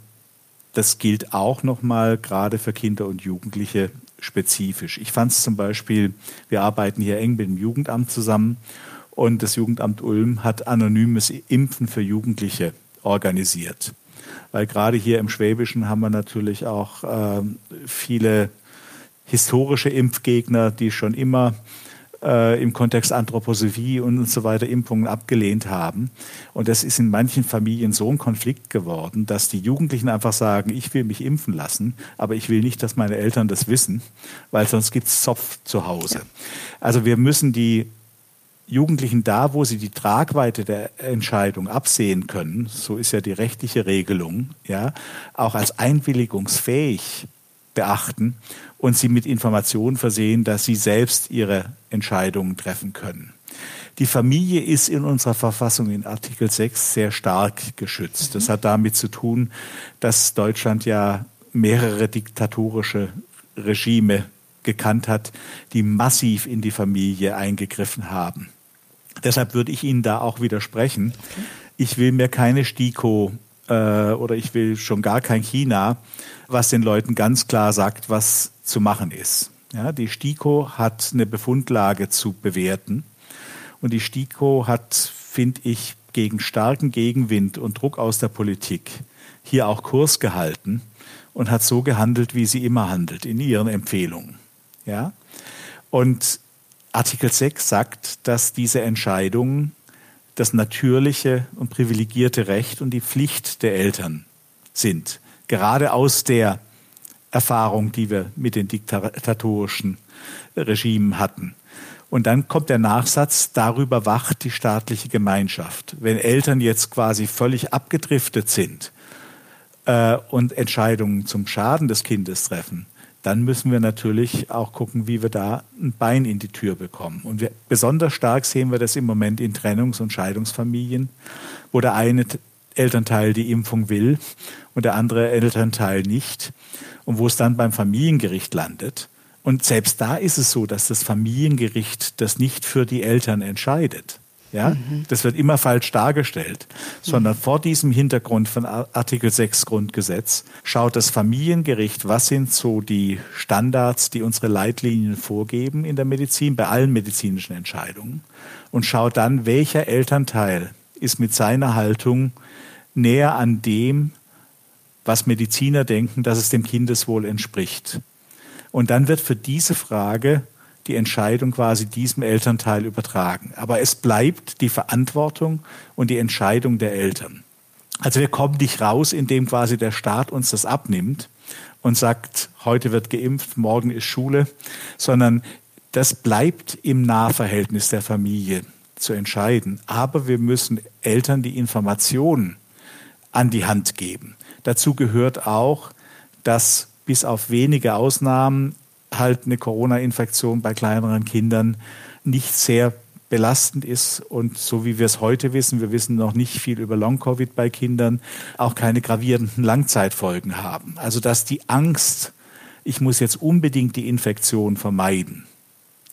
das gilt auch nochmal gerade für Kinder und Jugendliche spezifisch. Ich fand es zum Beispiel, wir arbeiten hier eng mit dem Jugendamt zusammen und das Jugendamt Ulm hat anonymes Impfen für Jugendliche organisiert. Weil gerade hier im Schwäbischen haben wir natürlich auch äh, viele historische Impfgegner, die schon immer äh, im Kontext Anthroposophie und so weiter Impfungen abgelehnt haben. Und das ist in manchen Familien so ein Konflikt geworden, dass die Jugendlichen einfach sagen, ich will mich impfen lassen, aber ich will nicht, dass meine Eltern das wissen, weil sonst gibt es Zopf zu Hause. Also wir müssen die Jugendlichen da, wo sie die Tragweite der Entscheidung absehen können, so ist ja die rechtliche Regelung, ja, auch als einwilligungsfähig beachten und sie mit Informationen versehen, dass sie selbst ihre Entscheidungen treffen können. Die Familie ist in unserer Verfassung in Artikel 6 sehr stark geschützt. Das hat damit zu tun, dass Deutschland ja mehrere diktatorische Regime gekannt hat, die massiv in die Familie eingegriffen haben. Deshalb würde ich Ihnen da auch widersprechen. Ich will mir keine STIKO äh, oder ich will schon gar kein China, was den Leuten ganz klar sagt, was zu machen ist. Ja, die STIKO hat eine Befundlage zu bewerten und die STIKO hat, finde ich, gegen starken Gegenwind und Druck aus der Politik hier auch Kurs gehalten und hat so gehandelt, wie sie immer handelt in ihren Empfehlungen. Ja? Und Artikel 6 sagt, dass diese Entscheidungen das natürliche und privilegierte Recht und die Pflicht der Eltern sind. Gerade aus der Erfahrung, die wir mit den diktatorischen Regimen hatten. Und dann kommt der Nachsatz, darüber wacht die staatliche Gemeinschaft. Wenn Eltern jetzt quasi völlig abgedriftet sind äh, und Entscheidungen zum Schaden des Kindes treffen, dann müssen wir natürlich auch gucken, wie wir da ein Bein in die Tür bekommen. Und wir, besonders stark sehen wir das im Moment in Trennungs- und Scheidungsfamilien, wo der eine Elternteil die Impfung will und der andere Elternteil nicht und wo es dann beim Familiengericht landet. Und selbst da ist es so, dass das Familiengericht das nicht für die Eltern entscheidet. Ja, mhm. das wird immer falsch dargestellt, sondern mhm. vor diesem Hintergrund von Artikel 6 Grundgesetz schaut das Familiengericht, was sind so die Standards, die unsere Leitlinien vorgeben in der Medizin, bei allen medizinischen Entscheidungen und schaut dann, welcher Elternteil ist mit seiner Haltung näher an dem, was Mediziner denken, dass es dem Kindeswohl entspricht. Und dann wird für diese Frage die Entscheidung quasi diesem Elternteil übertragen. Aber es bleibt die Verantwortung und die Entscheidung der Eltern. Also wir kommen nicht raus, indem quasi der Staat uns das abnimmt und sagt, heute wird geimpft, morgen ist Schule, sondern das bleibt im Nahverhältnis der Familie zu entscheiden. Aber wir müssen Eltern die Informationen an die Hand geben. Dazu gehört auch, dass bis auf wenige Ausnahmen halt eine Corona-Infektion bei kleineren Kindern nicht sehr belastend ist und so wie wir es heute wissen, wir wissen noch nicht viel über Long-Covid bei Kindern, auch keine gravierenden Langzeitfolgen haben. Also dass die Angst, ich muss jetzt unbedingt die Infektion vermeiden,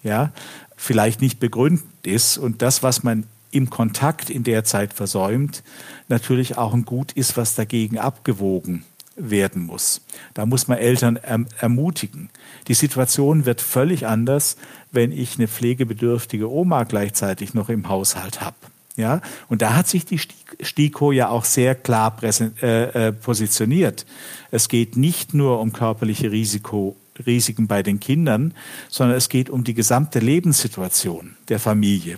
ja, vielleicht nicht begründet ist und das, was man im Kontakt in der Zeit versäumt, natürlich auch ein Gut ist, was dagegen abgewogen werden muss. Da muss man Eltern erm ermutigen. Die Situation wird völlig anders, wenn ich eine pflegebedürftige Oma gleichzeitig noch im Haushalt habe. Ja, und da hat sich die STIKO ja auch sehr klar äh, äh, positioniert. Es geht nicht nur um körperliche Risiko, Risiken bei den Kindern, sondern es geht um die gesamte Lebenssituation der Familie.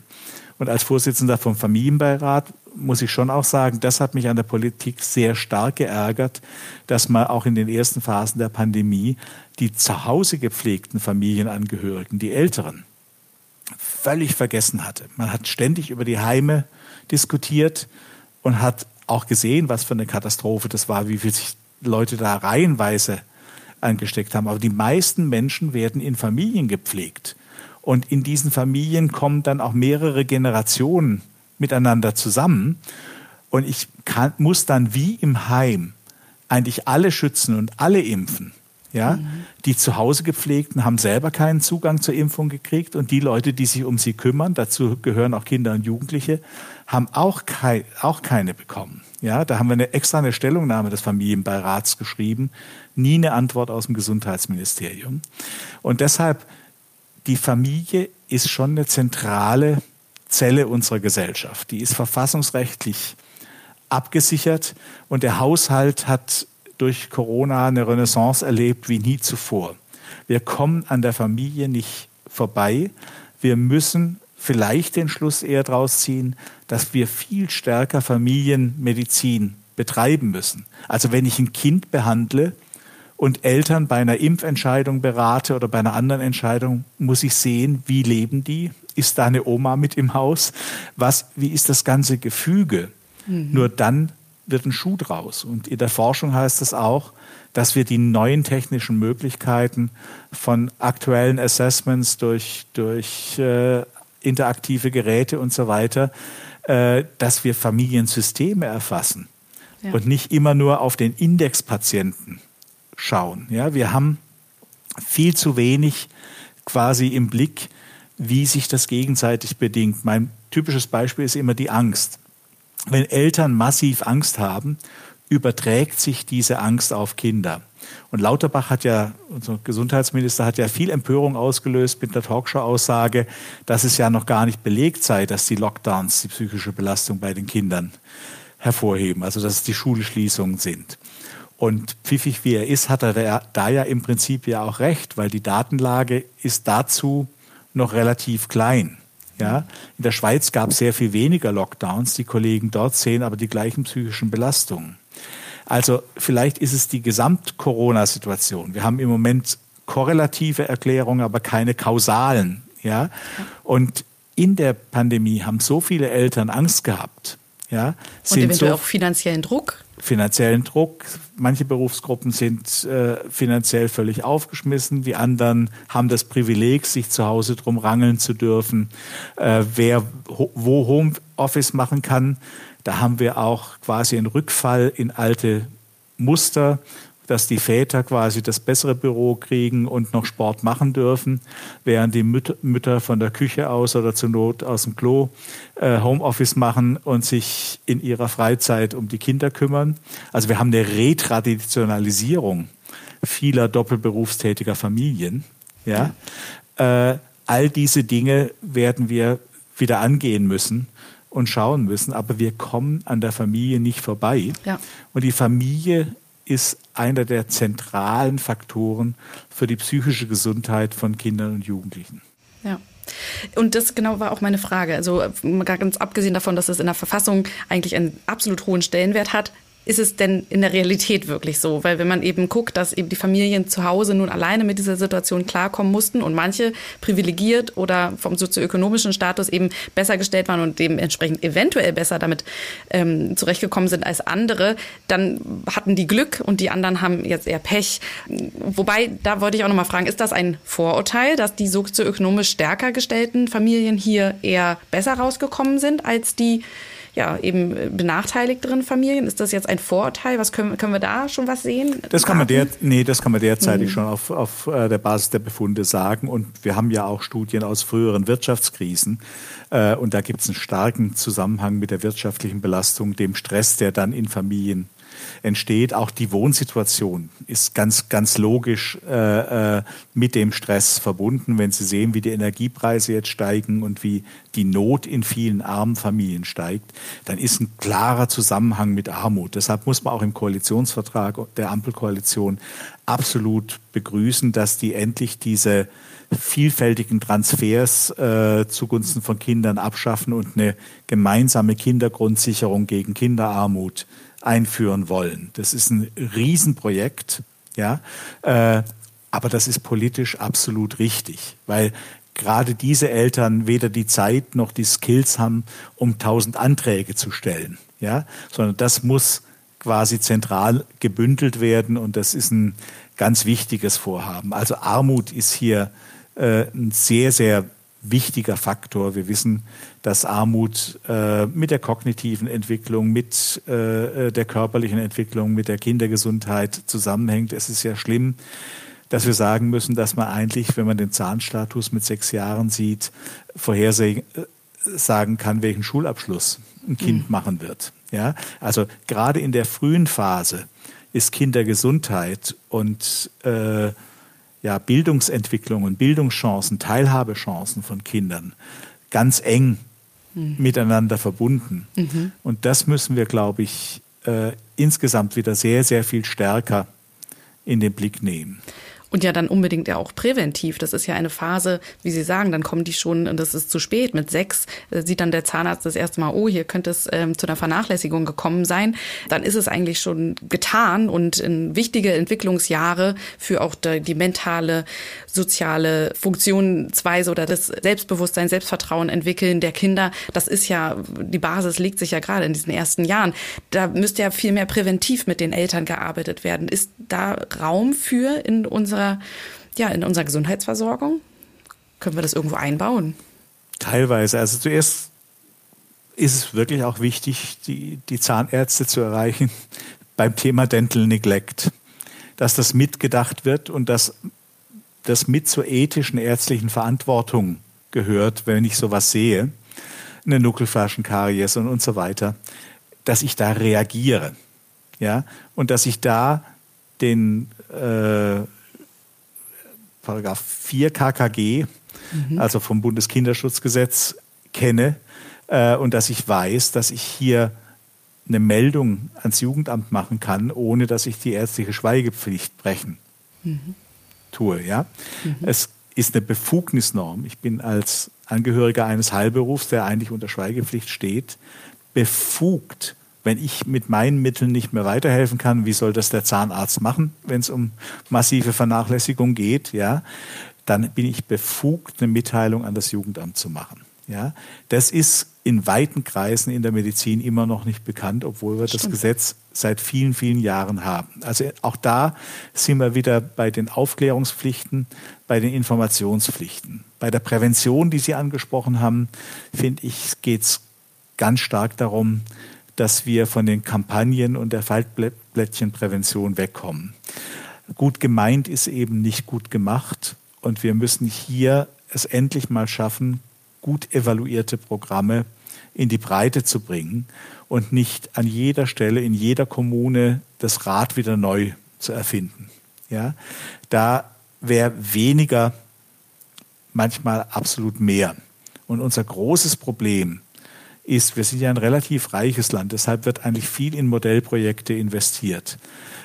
Und als Vorsitzender vom Familienbeirat muss ich schon auch sagen, das hat mich an der Politik sehr stark geärgert, dass man auch in den ersten Phasen der Pandemie die zu Hause gepflegten Familienangehörigen, die Älteren, völlig vergessen hatte. Man hat ständig über die Heime diskutiert und hat auch gesehen, was für eine Katastrophe das war, wie viele Leute da reihenweise angesteckt haben. Aber die meisten Menschen werden in Familien gepflegt. Und in diesen Familien kommen dann auch mehrere Generationen miteinander zusammen. Und ich kann, muss dann wie im Heim eigentlich alle schützen und alle impfen. Ja, mhm. die zu Hause gepflegten haben selber keinen Zugang zur Impfung gekriegt und die Leute, die sich um sie kümmern, dazu gehören auch Kinder und Jugendliche, haben auch, kei auch keine bekommen. Ja, da haben wir eine extra eine Stellungnahme des Familienbeirats geschrieben, nie eine Antwort aus dem Gesundheitsministerium. Und deshalb die Familie ist schon eine zentrale Zelle unserer Gesellschaft. Die ist verfassungsrechtlich abgesichert und der Haushalt hat durch Corona eine Renaissance erlebt wie nie zuvor. Wir kommen an der Familie nicht vorbei. Wir müssen vielleicht den Schluss eher daraus ziehen, dass wir viel stärker Familienmedizin betreiben müssen. Also wenn ich ein Kind behandle, und Eltern bei einer Impfentscheidung berate oder bei einer anderen Entscheidung, muss ich sehen, wie leben die? Ist da eine Oma mit im Haus? Was, wie ist das ganze Gefüge? Mhm. Nur dann wird ein Schuh draus. Und in der Forschung heißt es auch, dass wir die neuen technischen Möglichkeiten von aktuellen Assessments durch, durch äh, interaktive Geräte und so weiter, äh, dass wir Familiensysteme erfassen ja. und nicht immer nur auf den Indexpatienten schauen. Ja, wir haben viel zu wenig quasi im Blick, wie sich das gegenseitig bedingt. Mein typisches Beispiel ist immer die Angst. Wenn Eltern massiv Angst haben, überträgt sich diese Angst auf Kinder. Und Lauterbach hat ja, unser Gesundheitsminister hat ja viel Empörung ausgelöst mit der Talkshow-Aussage, dass es ja noch gar nicht belegt sei, dass die Lockdowns die psychische Belastung bei den Kindern hervorheben, also dass es die Schulschließungen sind. Und pfiffig wie er ist, hat er da ja im Prinzip ja auch recht, weil die Datenlage ist dazu noch relativ klein. Ja, in der Schweiz gab es sehr viel weniger Lockdowns. Die Kollegen dort sehen aber die gleichen psychischen Belastungen. Also vielleicht ist es die Gesamt-Corona-Situation. Wir haben im Moment korrelative Erklärungen, aber keine kausalen. Ja, und in der Pandemie haben so viele Eltern Angst gehabt. Ja, und eventuell so auch finanziellen Druck finanziellen Druck. Manche Berufsgruppen sind äh, finanziell völlig aufgeschmissen, die anderen haben das Privileg, sich zu Hause drum rangeln zu dürfen. Äh, wer wo Homeoffice machen kann, da haben wir auch quasi einen Rückfall in alte Muster dass die Väter quasi das bessere Büro kriegen und noch Sport machen dürfen, während die Mütter von der Küche aus oder zur Not aus dem Klo äh, Homeoffice machen und sich in ihrer Freizeit um die Kinder kümmern. Also wir haben eine Retraditionalisierung vieler doppelberufstätiger Familien. Ja, äh, all diese Dinge werden wir wieder angehen müssen und schauen müssen, aber wir kommen an der Familie nicht vorbei. Ja. Und die Familie ist einer der zentralen Faktoren für die psychische Gesundheit von Kindern und Jugendlichen. Ja. Und das genau war auch meine Frage. Also ganz abgesehen davon, dass es in der Verfassung eigentlich einen absolut hohen Stellenwert hat, ist es denn in der Realität wirklich so? Weil wenn man eben guckt, dass eben die Familien zu Hause nun alleine mit dieser Situation klarkommen mussten und manche privilegiert oder vom sozioökonomischen Status eben besser gestellt waren und dementsprechend eventuell besser damit ähm, zurechtgekommen sind als andere, dann hatten die Glück und die anderen haben jetzt eher Pech. Wobei, da wollte ich auch nochmal fragen, ist das ein Vorurteil, dass die sozioökonomisch stärker gestellten Familien hier eher besser rausgekommen sind als die ja, eben benachteiligteren Familien? Ist das jetzt ein Vorurteil? Was können, können wir da schon was sehen? Das kann man, der, nee, das kann man derzeitig hm. schon auf, auf äh, der Basis der Befunde sagen. Und wir haben ja auch Studien aus früheren Wirtschaftskrisen. Äh, und da gibt es einen starken Zusammenhang mit der wirtschaftlichen Belastung, dem Stress, der dann in Familien entsteht. Auch die Wohnsituation ist ganz, ganz logisch äh, äh, mit dem Stress verbunden. Wenn Sie sehen, wie die Energiepreise jetzt steigen und wie die Not in vielen armen Familien steigt, dann ist ein klarer Zusammenhang mit Armut. Deshalb muss man auch im Koalitionsvertrag der Ampelkoalition absolut begrüßen, dass die endlich diese vielfältigen Transfers äh, zugunsten von Kindern abschaffen und eine gemeinsame Kindergrundsicherung gegen Kinderarmut einführen wollen. Das ist ein Riesenprojekt, ja, äh, aber das ist politisch absolut richtig, weil gerade diese Eltern weder die Zeit noch die Skills haben, um tausend Anträge zu stellen, ja, sondern das muss quasi zentral gebündelt werden und das ist ein ganz wichtiges Vorhaben. Also Armut ist hier äh, ein sehr, sehr wichtiger Faktor. Wir wissen, dass Armut äh, mit der kognitiven Entwicklung, mit äh, der körperlichen Entwicklung, mit der Kindergesundheit zusammenhängt. Es ist ja schlimm, dass wir sagen müssen, dass man eigentlich, wenn man den Zahnstatus mit sechs Jahren sieht, vorhersagen kann, welchen Schulabschluss ein Kind mhm. machen wird. Ja, also gerade in der frühen Phase ist Kindergesundheit und äh, ja, Bildungsentwicklung und Bildungschancen, Teilhabechancen von Kindern ganz eng mhm. miteinander verbunden. Mhm. Und das müssen wir, glaube ich, äh, insgesamt wieder sehr, sehr viel stärker in den Blick nehmen. Und ja dann unbedingt ja auch präventiv. Das ist ja eine Phase, wie Sie sagen, dann kommen die schon, das ist zu spät. Mit sechs äh, sieht dann der Zahnarzt das erste Mal, oh, hier könnte es ähm, zu einer Vernachlässigung gekommen sein. Dann ist es eigentlich schon getan und in wichtige Entwicklungsjahre für auch die, die mentale, soziale Funktionsweise oder das Selbstbewusstsein, Selbstvertrauen entwickeln der Kinder. Das ist ja, die Basis legt sich ja gerade in diesen ersten Jahren. Da müsste ja viel mehr präventiv mit den Eltern gearbeitet werden. Ist da Raum für in unserer unserer, ja, in unserer Gesundheitsversorgung? Können wir das irgendwo einbauen? Teilweise. Also zuerst ist es wirklich auch wichtig, die, die Zahnärzte zu erreichen [laughs] beim Thema Dental Neglect. Dass das mitgedacht wird und dass das mit zur ethischen ärztlichen Verantwortung gehört, wenn ich sowas sehe, eine Nuckelflaschenkaries und, und so weiter, dass ich da reagiere. Ja, und dass ich da den äh, Paragraph 4 KKG, mhm. also vom Bundeskinderschutzgesetz, kenne äh, und dass ich weiß, dass ich hier eine Meldung ans Jugendamt machen kann, ohne dass ich die ärztliche Schweigepflicht brechen mhm. tue. Ja? Mhm. Es ist eine Befugnisnorm. Ich bin als Angehöriger eines Heilberufs, der eigentlich unter Schweigepflicht steht, befugt, wenn ich mit meinen Mitteln nicht mehr weiterhelfen kann, wie soll das der Zahnarzt machen, wenn es um massive Vernachlässigung geht, ja, dann bin ich befugt, eine Mitteilung an das Jugendamt zu machen. Ja, das ist in weiten Kreisen in der Medizin immer noch nicht bekannt, obwohl wir Stimmt. das Gesetz seit vielen, vielen Jahren haben. Also auch da sind wir wieder bei den Aufklärungspflichten, bei den Informationspflichten. Bei der Prävention, die Sie angesprochen haben, finde ich, geht es ganz stark darum, dass wir von den Kampagnen und der Faltblättchenprävention wegkommen. Gut gemeint ist eben nicht gut gemacht und wir müssen hier es endlich mal schaffen, gut evaluierte Programme in die Breite zu bringen und nicht an jeder Stelle, in jeder Kommune das Rad wieder neu zu erfinden. Ja, da wäre weniger manchmal absolut mehr. Und unser großes Problem ist, wir sind ja ein relativ reiches Land, deshalb wird eigentlich viel in Modellprojekte investiert.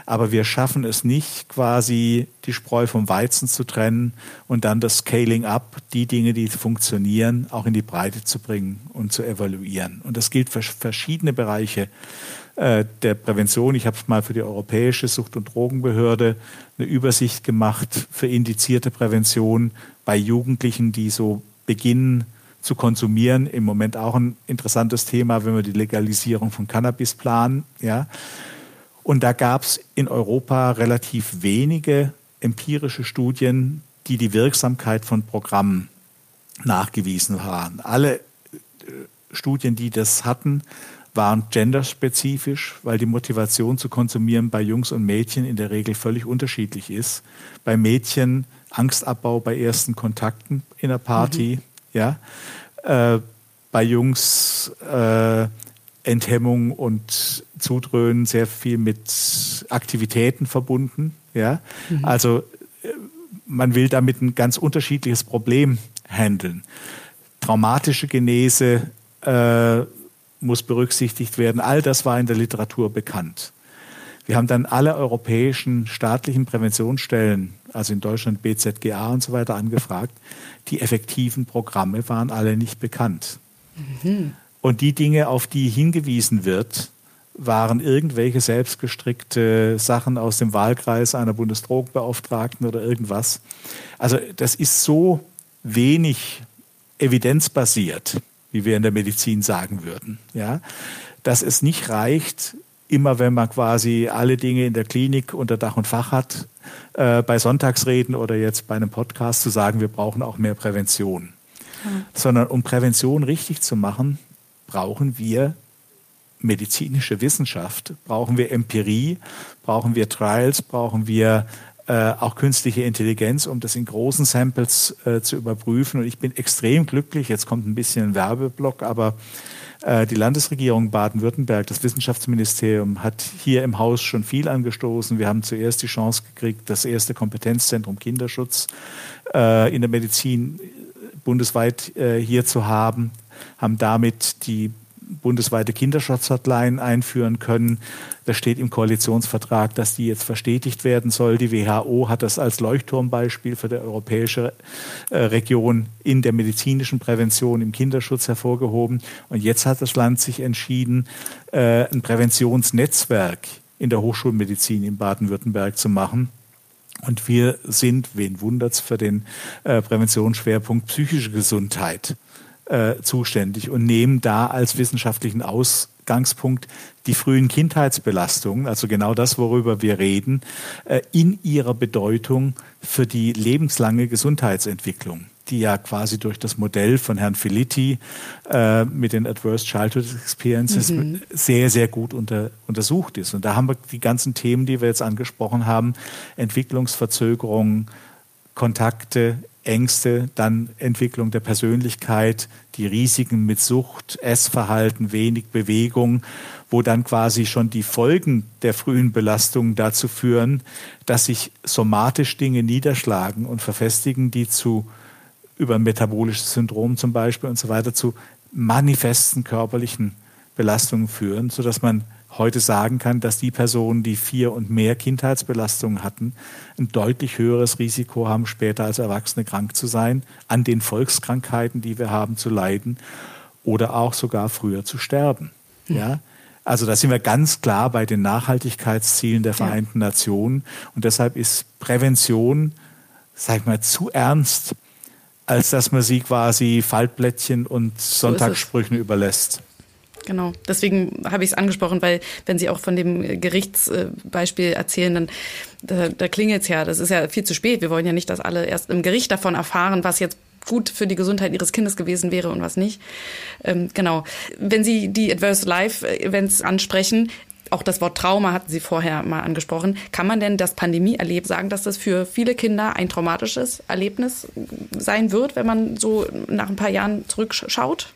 Aber wir schaffen es nicht, quasi die Spreu vom Weizen zu trennen und dann das Scaling up, die Dinge, die funktionieren, auch in die Breite zu bringen und zu evaluieren. Und das gilt für verschiedene Bereiche äh, der Prävention. Ich habe mal für die Europäische Sucht- und Drogenbehörde eine Übersicht gemacht für indizierte Prävention bei Jugendlichen, die so beginnen, zu konsumieren. Im Moment auch ein interessantes Thema, wenn wir die Legalisierung von Cannabis planen. Ja. Und da gab es in Europa relativ wenige empirische Studien, die die Wirksamkeit von Programmen nachgewiesen haben. Alle äh, Studien, die das hatten, waren genderspezifisch, weil die Motivation zu konsumieren bei Jungs und Mädchen in der Regel völlig unterschiedlich ist. Bei Mädchen Angstabbau bei ersten Kontakten in der Party, mhm. Ja. Äh, bei Jungs äh, Enthemmung und Zudröhnen sehr viel mit Aktivitäten verbunden, ja. Mhm. Also äh, man will damit ein ganz unterschiedliches Problem handeln. Traumatische Genese äh, muss berücksichtigt werden. All das war in der Literatur bekannt. Wir haben dann alle europäischen staatlichen Präventionsstellen, also in Deutschland BZGA und so weiter, angefragt. Die effektiven Programme waren alle nicht bekannt. Mhm. Und die Dinge, auf die hingewiesen wird, waren irgendwelche selbstgestrickte Sachen aus dem Wahlkreis einer Bundesdrogenbeauftragten oder irgendwas. Also das ist so wenig evidenzbasiert, wie wir in der Medizin sagen würden, ja, dass es nicht reicht, immer wenn man quasi alle Dinge in der Klinik unter Dach und Fach hat, äh, bei Sonntagsreden oder jetzt bei einem Podcast zu sagen, wir brauchen auch mehr Prävention. Ja. Sondern um Prävention richtig zu machen, brauchen wir medizinische Wissenschaft, brauchen wir Empirie, brauchen wir Trials, brauchen wir äh, auch künstliche Intelligenz, um das in großen Samples äh, zu überprüfen. Und ich bin extrem glücklich, jetzt kommt ein bisschen ein Werbeblock, aber äh, die Landesregierung Baden-Württemberg, das Wissenschaftsministerium, hat hier im Haus schon viel angestoßen. Wir haben zuerst die Chance gekriegt, das erste Kompetenzzentrum Kinderschutz äh, in der Medizin bundesweit äh, hier zu haben, haben damit die bundesweite Kinderschutzhotline einführen können. Das steht im Koalitionsvertrag, dass die jetzt verstetigt werden soll. Die WHO hat das als Leuchtturmbeispiel für die europäische äh, Region in der medizinischen Prävention im Kinderschutz hervorgehoben. Und jetzt hat das Land sich entschieden, äh, ein Präventionsnetzwerk in der Hochschulmedizin in Baden-Württemberg zu machen. Und wir sind, wen wundert's, für den äh, Präventionsschwerpunkt psychische Gesundheit äh, zuständig und nehmen da als wissenschaftlichen Ausgangspunkt die frühen Kindheitsbelastungen, also genau das, worüber wir reden, äh, in ihrer Bedeutung für die lebenslange Gesundheitsentwicklung die ja quasi durch das Modell von Herrn Felitti äh, mit den Adverse Childhood Experiences mhm. sehr, sehr gut unter, untersucht ist. Und da haben wir die ganzen Themen, die wir jetzt angesprochen haben, Entwicklungsverzögerungen, Kontakte, Ängste, dann Entwicklung der Persönlichkeit, die Risiken mit Sucht, Essverhalten, wenig Bewegung, wo dann quasi schon die Folgen der frühen Belastungen dazu führen, dass sich somatisch Dinge niederschlagen und verfestigen, die zu über metabolisches Syndrom zum Beispiel und so weiter zu manifesten körperlichen Belastungen führen, sodass man heute sagen kann, dass die Personen, die vier und mehr Kindheitsbelastungen hatten, ein deutlich höheres Risiko haben, später als Erwachsene krank zu sein, an den Volkskrankheiten, die wir haben, zu leiden oder auch sogar früher zu sterben. Hm. Ja? Also da sind wir ganz klar bei den Nachhaltigkeitszielen der Vereinten ja. Nationen und deshalb ist Prävention, sag ich mal, zu ernst, als dass man sie quasi Faltblättchen und Sonntagssprüchen überlässt. Genau, deswegen habe ich es angesprochen, weil wenn Sie auch von dem Gerichtsbeispiel erzählen, dann da, da klingelt es ja, das ist ja viel zu spät. Wir wollen ja nicht, dass alle erst im Gericht davon erfahren, was jetzt gut für die Gesundheit ihres Kindes gewesen wäre und was nicht. Ähm, genau. Wenn Sie die Adverse Life Events ansprechen, auch das Wort Trauma hatten Sie vorher mal angesprochen. Kann man denn das Pandemie-Erleben sagen, dass das für viele Kinder ein traumatisches Erlebnis sein wird, wenn man so nach ein paar Jahren zurückschaut?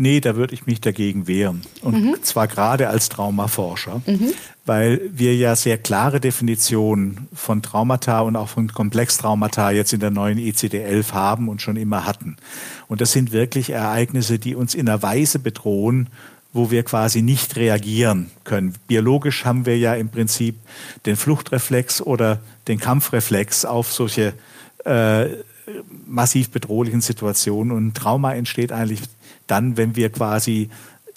Nee, da würde ich mich dagegen wehren. Und mhm. zwar gerade als Traumaforscher, mhm. weil wir ja sehr klare Definitionen von Traumata und auch von Komplextraumata jetzt in der neuen ECD-11 haben und schon immer hatten. Und das sind wirklich Ereignisse, die uns in einer Weise bedrohen, wo wir quasi nicht reagieren können. Biologisch haben wir ja im Prinzip den Fluchtreflex oder den Kampfreflex auf solche äh, massiv bedrohlichen Situationen. Und Trauma entsteht eigentlich dann, wenn wir quasi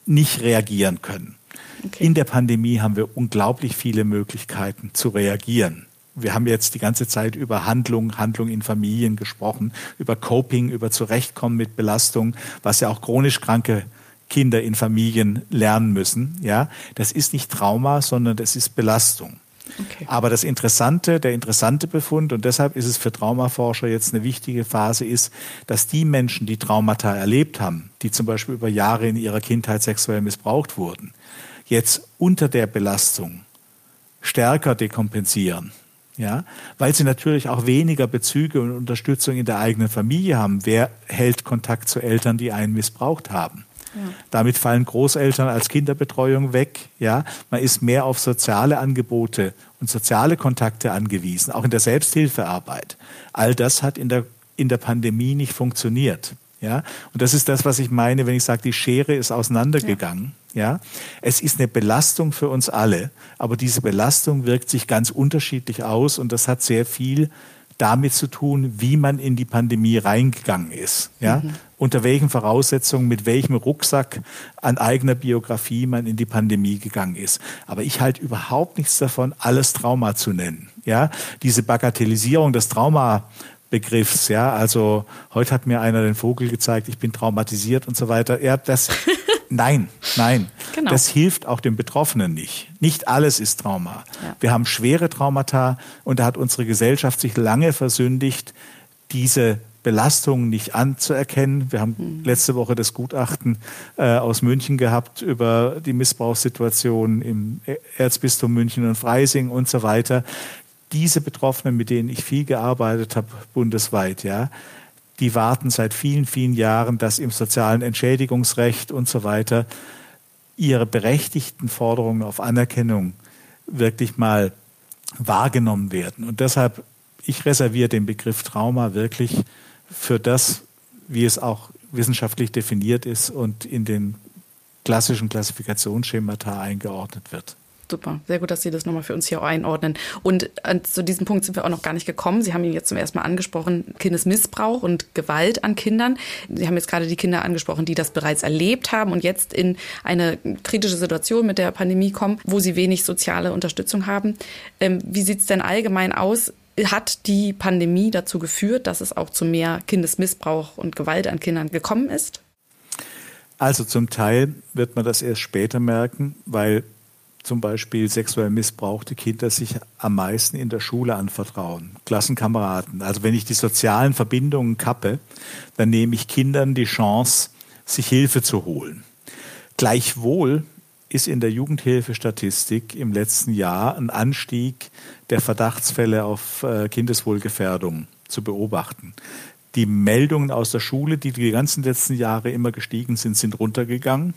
nicht reagieren können. Okay. In der Pandemie haben wir unglaublich viele Möglichkeiten zu reagieren. Wir haben jetzt die ganze Zeit über Handlung, Handlung in Familien gesprochen, über Coping, über Zurechtkommen mit Belastung, was ja auch chronisch kranke Kinder in Familien lernen müssen. Ja, das ist nicht Trauma, sondern das ist Belastung. Okay. Aber das Interessante, der interessante Befund, und deshalb ist es für Traumaforscher jetzt eine wichtige Phase, ist, dass die Menschen, die Traumata erlebt haben, die zum Beispiel über Jahre in ihrer Kindheit sexuell missbraucht wurden, jetzt unter der Belastung stärker dekompensieren. Ja, weil sie natürlich auch weniger Bezüge und Unterstützung in der eigenen Familie haben. Wer hält Kontakt zu Eltern, die einen missbraucht haben? Damit fallen Großeltern als Kinderbetreuung weg. Ja, man ist mehr auf soziale Angebote und soziale Kontakte angewiesen, auch in der Selbsthilfearbeit. All das hat in der, in der Pandemie nicht funktioniert. Ja, und das ist das, was ich meine, wenn ich sage, die Schere ist auseinandergegangen. Ja. ja, es ist eine Belastung für uns alle, aber diese Belastung wirkt sich ganz unterschiedlich aus und das hat sehr viel damit zu tun, wie man in die Pandemie reingegangen ist. Ja? Mhm. Unter welchen Voraussetzungen, mit welchem Rucksack an eigener Biografie man in die Pandemie gegangen ist. Aber ich halte überhaupt nichts davon, alles Trauma zu nennen. Ja? Diese Bagatellisierung des Trauma Begriffs, ja, also heute hat mir einer den Vogel gezeigt, ich bin traumatisiert und so weiter. Ja, das [laughs] Nein, nein. Genau. Das hilft auch dem Betroffenen nicht. Nicht alles ist Trauma. Ja. Wir haben schwere Traumata und da hat unsere Gesellschaft sich lange versündigt, diese Belastungen nicht anzuerkennen. Wir haben mhm. letzte Woche das Gutachten äh, aus München gehabt über die Missbrauchssituation im Erzbistum München und Freising und so weiter. Diese Betroffenen, mit denen ich viel gearbeitet habe, bundesweit, ja, die warten seit vielen, vielen Jahren, dass im sozialen Entschädigungsrecht und so weiter ihre berechtigten Forderungen auf Anerkennung wirklich mal wahrgenommen werden. Und deshalb, ich reserviere den Begriff Trauma wirklich für das, wie es auch wissenschaftlich definiert ist und in den klassischen Klassifikationsschemata eingeordnet wird. Super, sehr gut, dass Sie das nochmal für uns hier einordnen. Und äh, zu diesem Punkt sind wir auch noch gar nicht gekommen. Sie haben ihn jetzt zum ersten Mal angesprochen, Kindesmissbrauch und Gewalt an Kindern. Sie haben jetzt gerade die Kinder angesprochen, die das bereits erlebt haben und jetzt in eine kritische Situation mit der Pandemie kommen, wo sie wenig soziale Unterstützung haben. Ähm, wie sieht es denn allgemein aus? Hat die Pandemie dazu geführt, dass es auch zu mehr Kindesmissbrauch und Gewalt an Kindern gekommen ist? Also zum Teil wird man das erst später merken, weil zum Beispiel sexuell missbrauchte Kinder sich am meisten in der Schule anvertrauen, Klassenkameraden. Also wenn ich die sozialen Verbindungen kappe, dann nehme ich Kindern die Chance, sich Hilfe zu holen. Gleichwohl ist in der Jugendhilfestatistik im letzten Jahr ein Anstieg der Verdachtsfälle auf äh, Kindeswohlgefährdung zu beobachten. Die Meldungen aus der Schule, die die ganzen letzten Jahre immer gestiegen sind, sind runtergegangen.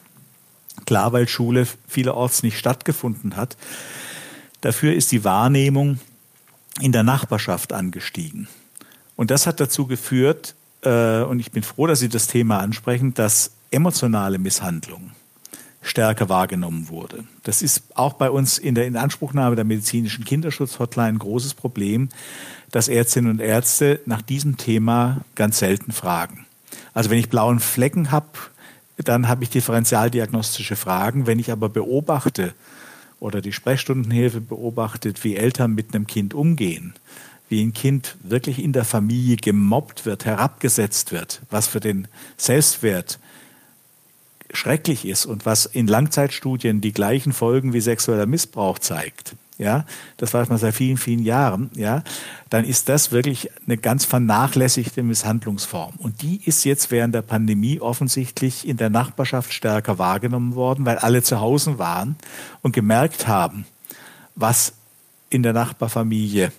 Klar, weil Schule vielerorts nicht stattgefunden hat. Dafür ist die Wahrnehmung in der Nachbarschaft angestiegen. Und das hat dazu geführt, äh, und ich bin froh, dass Sie das Thema ansprechen, dass emotionale Misshandlung stärker wahrgenommen wurde. Das ist auch bei uns in der Inanspruchnahme der medizinischen Kinderschutzhotline ein großes Problem, dass Ärztinnen und Ärzte nach diesem Thema ganz selten fragen. Also wenn ich blauen Flecken habe, dann habe ich differentialdiagnostische Fragen. Wenn ich aber beobachte oder die Sprechstundenhilfe beobachtet, wie Eltern mit einem Kind umgehen, wie ein Kind wirklich in der Familie gemobbt wird, herabgesetzt wird, was für den Selbstwert schrecklich ist und was in Langzeitstudien die gleichen Folgen wie sexueller Missbrauch zeigt, ja, das weiß man seit vielen, vielen Jahren, ja, dann ist das wirklich eine ganz vernachlässigte Misshandlungsform. Und die ist jetzt während der Pandemie offensichtlich in der Nachbarschaft stärker wahrgenommen worden, weil alle zu Hause waren und gemerkt haben, was in der Nachbarfamilie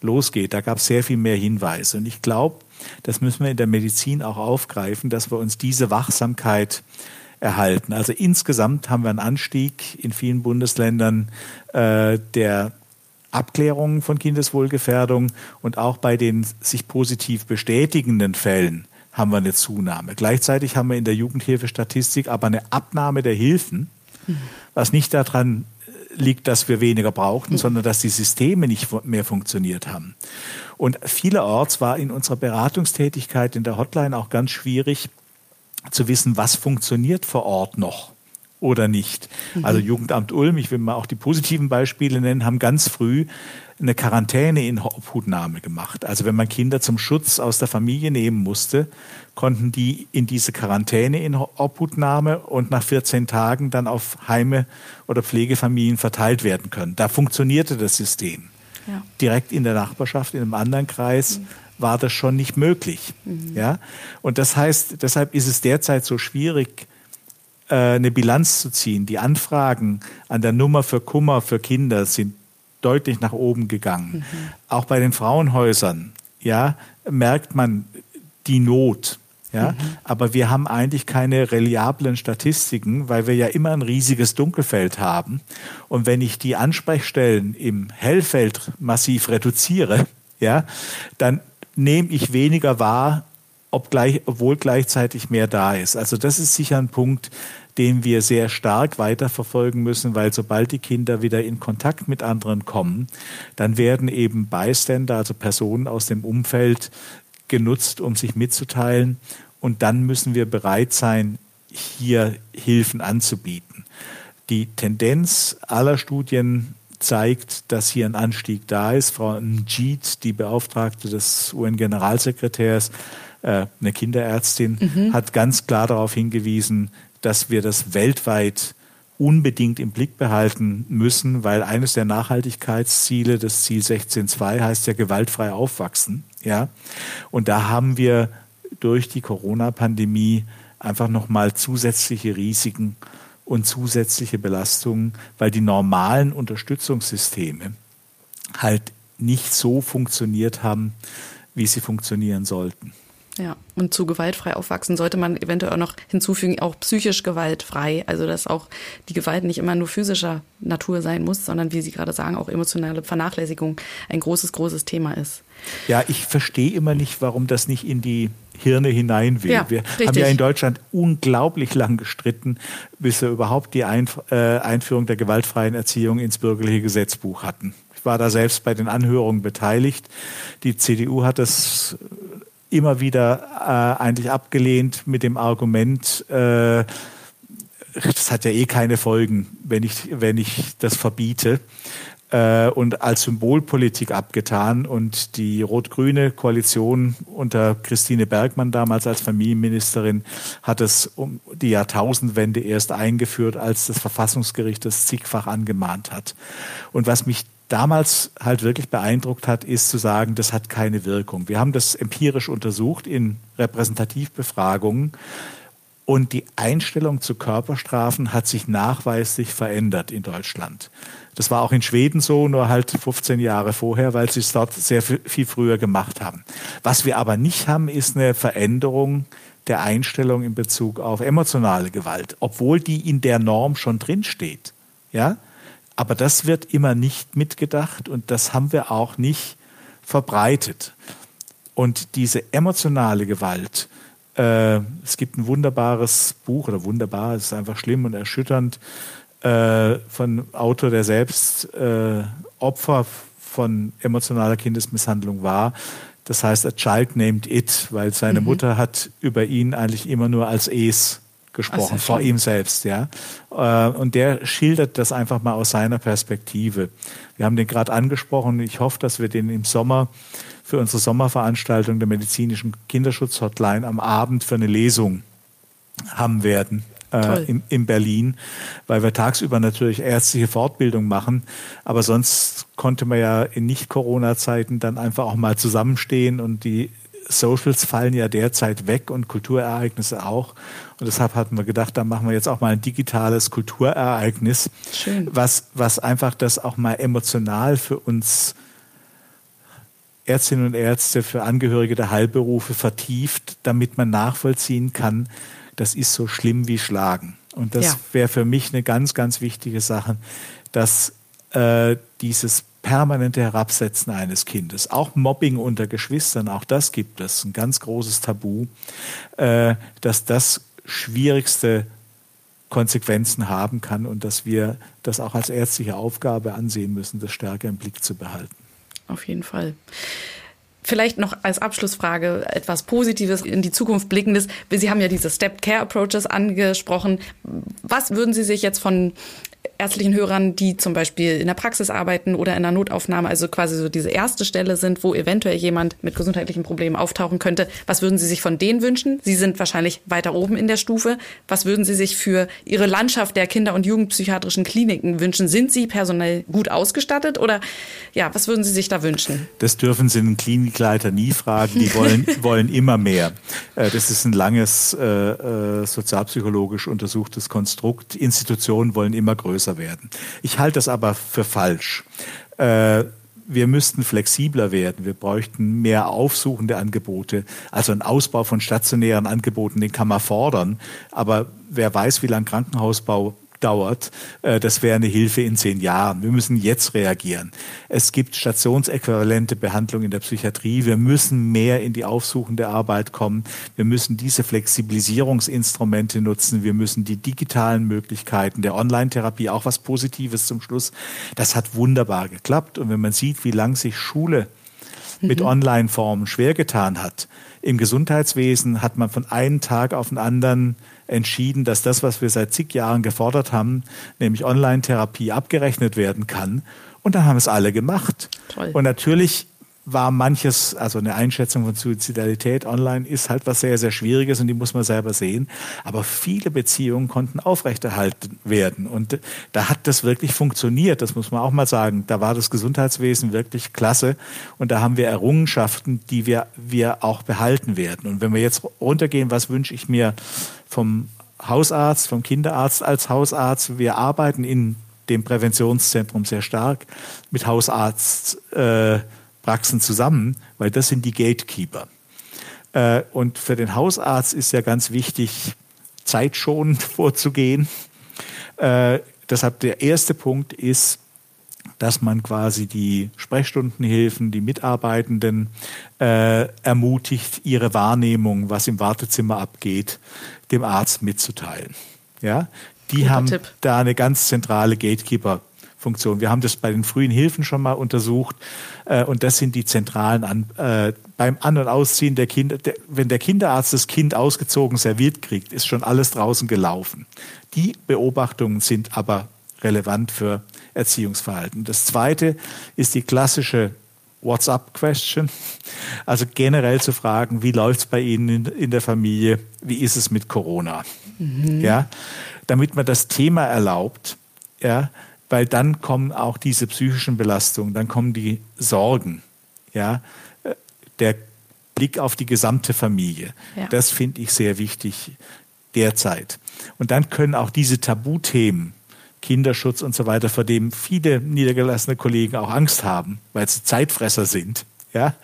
losgeht. Da gab es sehr viel mehr Hinweise. Und ich glaube, das müssen wir in der Medizin auch aufgreifen, dass wir uns diese Wachsamkeit erhalten. Also insgesamt haben wir einen Anstieg in vielen Bundesländern äh, der Abklärungen von Kindeswohlgefährdung und auch bei den sich positiv bestätigenden Fällen haben wir eine Zunahme. Gleichzeitig haben wir in der Jugendhilfestatistik aber eine Abnahme der Hilfen, was nicht daran liegt, dass wir weniger brauchten, sondern dass die Systeme nicht mehr funktioniert haben. Und vielerorts war in unserer Beratungstätigkeit in der Hotline auch ganz schwierig, zu wissen, was funktioniert vor Ort noch oder nicht. Mhm. Also Jugendamt Ulm, ich will mal auch die positiven Beispiele nennen, haben ganz früh eine Quarantäne in Obhutnahme gemacht. Also wenn man Kinder zum Schutz aus der Familie nehmen musste, konnten die in diese Quarantäne in Obhutnahme und nach 14 Tagen dann auf Heime oder Pflegefamilien verteilt werden können. Da funktionierte das System. Ja. Direkt in der Nachbarschaft, in einem anderen Kreis, mhm. War das schon nicht möglich. Mhm. Ja? Und das heißt, deshalb ist es derzeit so schwierig, äh, eine Bilanz zu ziehen. Die Anfragen an der Nummer für Kummer für Kinder sind deutlich nach oben gegangen. Mhm. Auch bei den Frauenhäusern, ja, merkt man die Not. Ja, mhm. aber wir haben eigentlich keine reliablen Statistiken, weil wir ja immer ein riesiges Dunkelfeld haben. Und wenn ich die Ansprechstellen im Hellfeld massiv reduziere, ja, dann nehme ich weniger wahr, ob gleich, obwohl gleichzeitig mehr da ist. Also das ist sicher ein Punkt, den wir sehr stark weiterverfolgen müssen, weil sobald die Kinder wieder in Kontakt mit anderen kommen, dann werden eben Bystander, also Personen aus dem Umfeld, genutzt, um sich mitzuteilen. Und dann müssen wir bereit sein, hier Hilfen anzubieten. Die Tendenz aller Studien zeigt, dass hier ein Anstieg da ist. Frau Njit, die Beauftragte des UN-Generalsekretärs, äh, eine Kinderärztin, mhm. hat ganz klar darauf hingewiesen, dass wir das weltweit unbedingt im Blick behalten müssen, weil eines der Nachhaltigkeitsziele, das Ziel 16.2, heißt ja gewaltfrei aufwachsen. Ja? Und da haben wir durch die Corona-Pandemie einfach nochmal zusätzliche Risiken und zusätzliche Belastungen, weil die normalen Unterstützungssysteme halt nicht so funktioniert haben, wie sie funktionieren sollten. Ja, und zu gewaltfrei aufwachsen sollte man eventuell auch noch hinzufügen, auch psychisch gewaltfrei. Also, dass auch die Gewalt nicht immer nur physischer Natur sein muss, sondern wie Sie gerade sagen, auch emotionale Vernachlässigung ein großes, großes Thema ist. Ja, ich verstehe immer nicht, warum das nicht in die Hirne hinein will. Ja, Wir richtig. haben ja in Deutschland unglaublich lang gestritten, bis wir überhaupt die Einf äh, Einführung der gewaltfreien Erziehung ins bürgerliche Gesetzbuch hatten. Ich war da selbst bei den Anhörungen beteiligt. Die CDU hat das immer wieder äh, eigentlich abgelehnt mit dem Argument, äh, das hat ja eh keine Folgen, wenn ich, wenn ich das verbiete. Äh, und als Symbolpolitik abgetan. Und die rot-grüne Koalition unter Christine Bergmann damals als Familienministerin hat es um die Jahrtausendwende erst eingeführt, als das Verfassungsgericht das zigfach angemahnt hat. Und was mich damals halt wirklich beeindruckt hat, ist zu sagen, das hat keine Wirkung. Wir haben das empirisch untersucht in Repräsentativbefragungen und die Einstellung zu Körperstrafen hat sich nachweislich verändert in Deutschland. Das war auch in Schweden so, nur halt 15 Jahre vorher, weil sie es dort sehr viel früher gemacht haben. Was wir aber nicht haben, ist eine Veränderung der Einstellung in Bezug auf emotionale Gewalt, obwohl die in der Norm schon drinsteht. Ja? Aber das wird immer nicht mitgedacht und das haben wir auch nicht verbreitet. Und diese emotionale Gewalt, äh, es gibt ein wunderbares Buch, oder wunderbar, es ist einfach schlimm und erschütternd, äh, von Autor, der selbst äh, Opfer von emotionaler Kindesmisshandlung war. Das heißt, A Child Named It, weil seine mhm. Mutter hat über ihn eigentlich immer nur als Es gesprochen, vor ihm selbst, ja. Äh, und der schildert das einfach mal aus seiner Perspektive. Wir haben den gerade angesprochen. Ich hoffe, dass wir den im Sommer für unsere Sommerveranstaltung der medizinischen Kinderschutzhotline am Abend für eine Lesung haben werden. Äh, in, in Berlin, weil wir tagsüber natürlich ärztliche Fortbildung machen. Aber sonst konnte man ja in Nicht-Corona-Zeiten dann einfach auch mal zusammenstehen und die Socials fallen ja derzeit weg und Kulturereignisse auch. Und deshalb hatten wir gedacht, da machen wir jetzt auch mal ein digitales Kulturereignis, Schön. Was, was einfach das auch mal emotional für uns Ärztinnen und Ärzte, für Angehörige der Heilberufe vertieft, damit man nachvollziehen kann, das ist so schlimm wie Schlagen. Und das ja. wäre für mich eine ganz, ganz wichtige Sache, dass äh, dieses permanente Herabsetzen eines Kindes, auch Mobbing unter Geschwistern, auch das gibt es, ein ganz großes Tabu, äh, dass das schwierigste Konsequenzen haben kann und dass wir das auch als ärztliche Aufgabe ansehen müssen, das stärker im Blick zu behalten. Auf jeden Fall. Vielleicht noch als Abschlussfrage etwas Positives in die Zukunft blickendes. Sie haben ja diese Step Care Approaches angesprochen. Was würden Sie sich jetzt von ärztlichen Hörern, die zum Beispiel in der Praxis arbeiten oder in der Notaufnahme, also quasi so diese erste Stelle sind, wo eventuell jemand mit gesundheitlichen Problemen auftauchen könnte. Was würden Sie sich von denen wünschen? Sie sind wahrscheinlich weiter oben in der Stufe. Was würden Sie sich für Ihre Landschaft der Kinder- und Jugendpsychiatrischen Kliniken wünschen? Sind Sie personell gut ausgestattet oder ja, was würden Sie sich da wünschen? Das dürfen Sie einen Klinikleiter nie fragen. Die wollen, [laughs] wollen immer mehr. Äh, das ist ein langes äh, äh, sozialpsychologisch untersuchtes Konstrukt. Institutionen wollen immer größer größer werden. Ich halte das aber für falsch. Äh, wir müssten flexibler werden. Wir bräuchten mehr aufsuchende Angebote. Also ein Ausbau von stationären Angeboten, den kann man fordern. Aber wer weiß, wie lang Krankenhausbau dauert, äh, das wäre eine Hilfe in zehn Jahren. Wir müssen jetzt reagieren. Es gibt stationsäquivalente Behandlung in der Psychiatrie. Wir müssen mehr in die aufsuchende Arbeit kommen. Wir müssen diese Flexibilisierungsinstrumente nutzen. Wir müssen die digitalen Möglichkeiten der Online-Therapie, auch was Positives zum Schluss. Das hat wunderbar geklappt. Und wenn man sieht, wie lang sich Schule mit mhm. Online-Formen schwer getan hat, im Gesundheitswesen hat man von einem Tag auf den anderen entschieden, dass das, was wir seit zig Jahren gefordert haben, nämlich Online-Therapie abgerechnet werden kann. Und dann haben es alle gemacht. Toll. Und natürlich war manches, also eine Einschätzung von Suizidalität online ist halt was sehr, sehr Schwieriges und die muss man selber sehen. Aber viele Beziehungen konnten aufrechterhalten werden und da hat das wirklich funktioniert. Das muss man auch mal sagen. Da war das Gesundheitswesen wirklich klasse und da haben wir Errungenschaften, die wir, wir auch behalten werden. Und wenn wir jetzt runtergehen, was wünsche ich mir vom Hausarzt, vom Kinderarzt als Hausarzt? Wir arbeiten in dem Präventionszentrum sehr stark mit Hausarzt. Äh, Praxen zusammen, weil das sind die Gatekeeper. Äh, und für den Hausarzt ist ja ganz wichtig, zeitschonend [laughs] vorzugehen. Äh, deshalb der erste Punkt ist, dass man quasi die Sprechstundenhilfen, die Mitarbeitenden äh, ermutigt, ihre Wahrnehmung, was im Wartezimmer abgeht, dem Arzt mitzuteilen. Ja, die Guter haben Tipp. da eine ganz zentrale Gatekeeper Funktion. Wir haben das bei den frühen Hilfen schon mal untersucht äh, und das sind die zentralen an, äh, beim An- und Ausziehen der Kinder. Der, wenn der Kinderarzt das Kind ausgezogen serviert kriegt, ist schon alles draußen gelaufen. Die Beobachtungen sind aber relevant für Erziehungsverhalten. Das zweite ist die klassische What's-up-Question. Also generell zu fragen, wie läuft es bei Ihnen in, in, der Familie? Wie ist es mit Corona? Mhm. Ja, damit man das Thema erlaubt, ja, weil dann kommen auch diese psychischen Belastungen, dann kommen die Sorgen, ja, der Blick auf die gesamte Familie. Ja. Das finde ich sehr wichtig derzeit. Und dann können auch diese Tabuthemen, Kinderschutz und so weiter, vor dem viele niedergelassene Kollegen auch Angst haben, weil sie Zeitfresser sind, ja,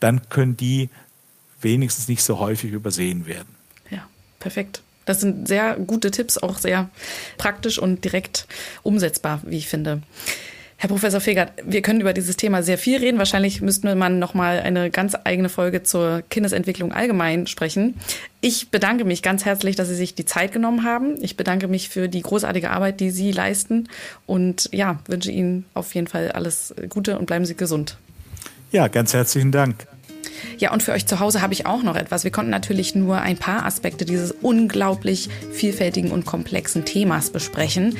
dann können die wenigstens nicht so häufig übersehen werden. Ja, perfekt. Das sind sehr gute Tipps, auch sehr praktisch und direkt umsetzbar, wie ich finde. Herr Professor Fegert, wir können über dieses Thema sehr viel reden. Wahrscheinlich müsste man noch mal eine ganz eigene Folge zur Kindesentwicklung allgemein sprechen. Ich bedanke mich ganz herzlich, dass Sie sich die Zeit genommen haben. Ich bedanke mich für die großartige Arbeit, die Sie leisten und ja, wünsche Ihnen auf jeden Fall alles Gute und bleiben Sie gesund. Ja, ganz herzlichen Dank. Ja, und für euch zu Hause habe ich auch noch etwas. Wir konnten natürlich nur ein paar Aspekte dieses unglaublich vielfältigen und komplexen Themas besprechen.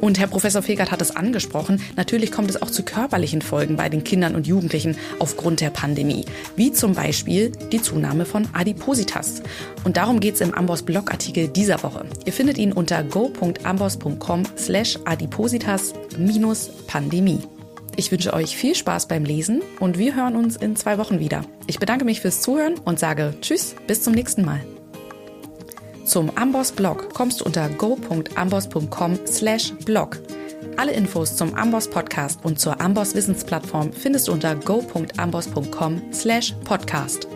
Und Herr Professor Fegert hat es angesprochen. Natürlich kommt es auch zu körperlichen Folgen bei den Kindern und Jugendlichen aufgrund der Pandemie. Wie zum Beispiel die Zunahme von Adipositas. Und darum geht es im Amboss Blogartikel dieser Woche. Ihr findet ihn unter go.amboss.com slash adipositas-pandemie. Ich wünsche euch viel Spaß beim Lesen und wir hören uns in zwei Wochen wieder. Ich bedanke mich fürs Zuhören und sage Tschüss, bis zum nächsten Mal. Zum Amboss Blog kommst du unter go.amboss.com slash blog. Alle Infos zum Amboss Podcast und zur Amboss Wissensplattform findest du unter go.amboss.com slash podcast.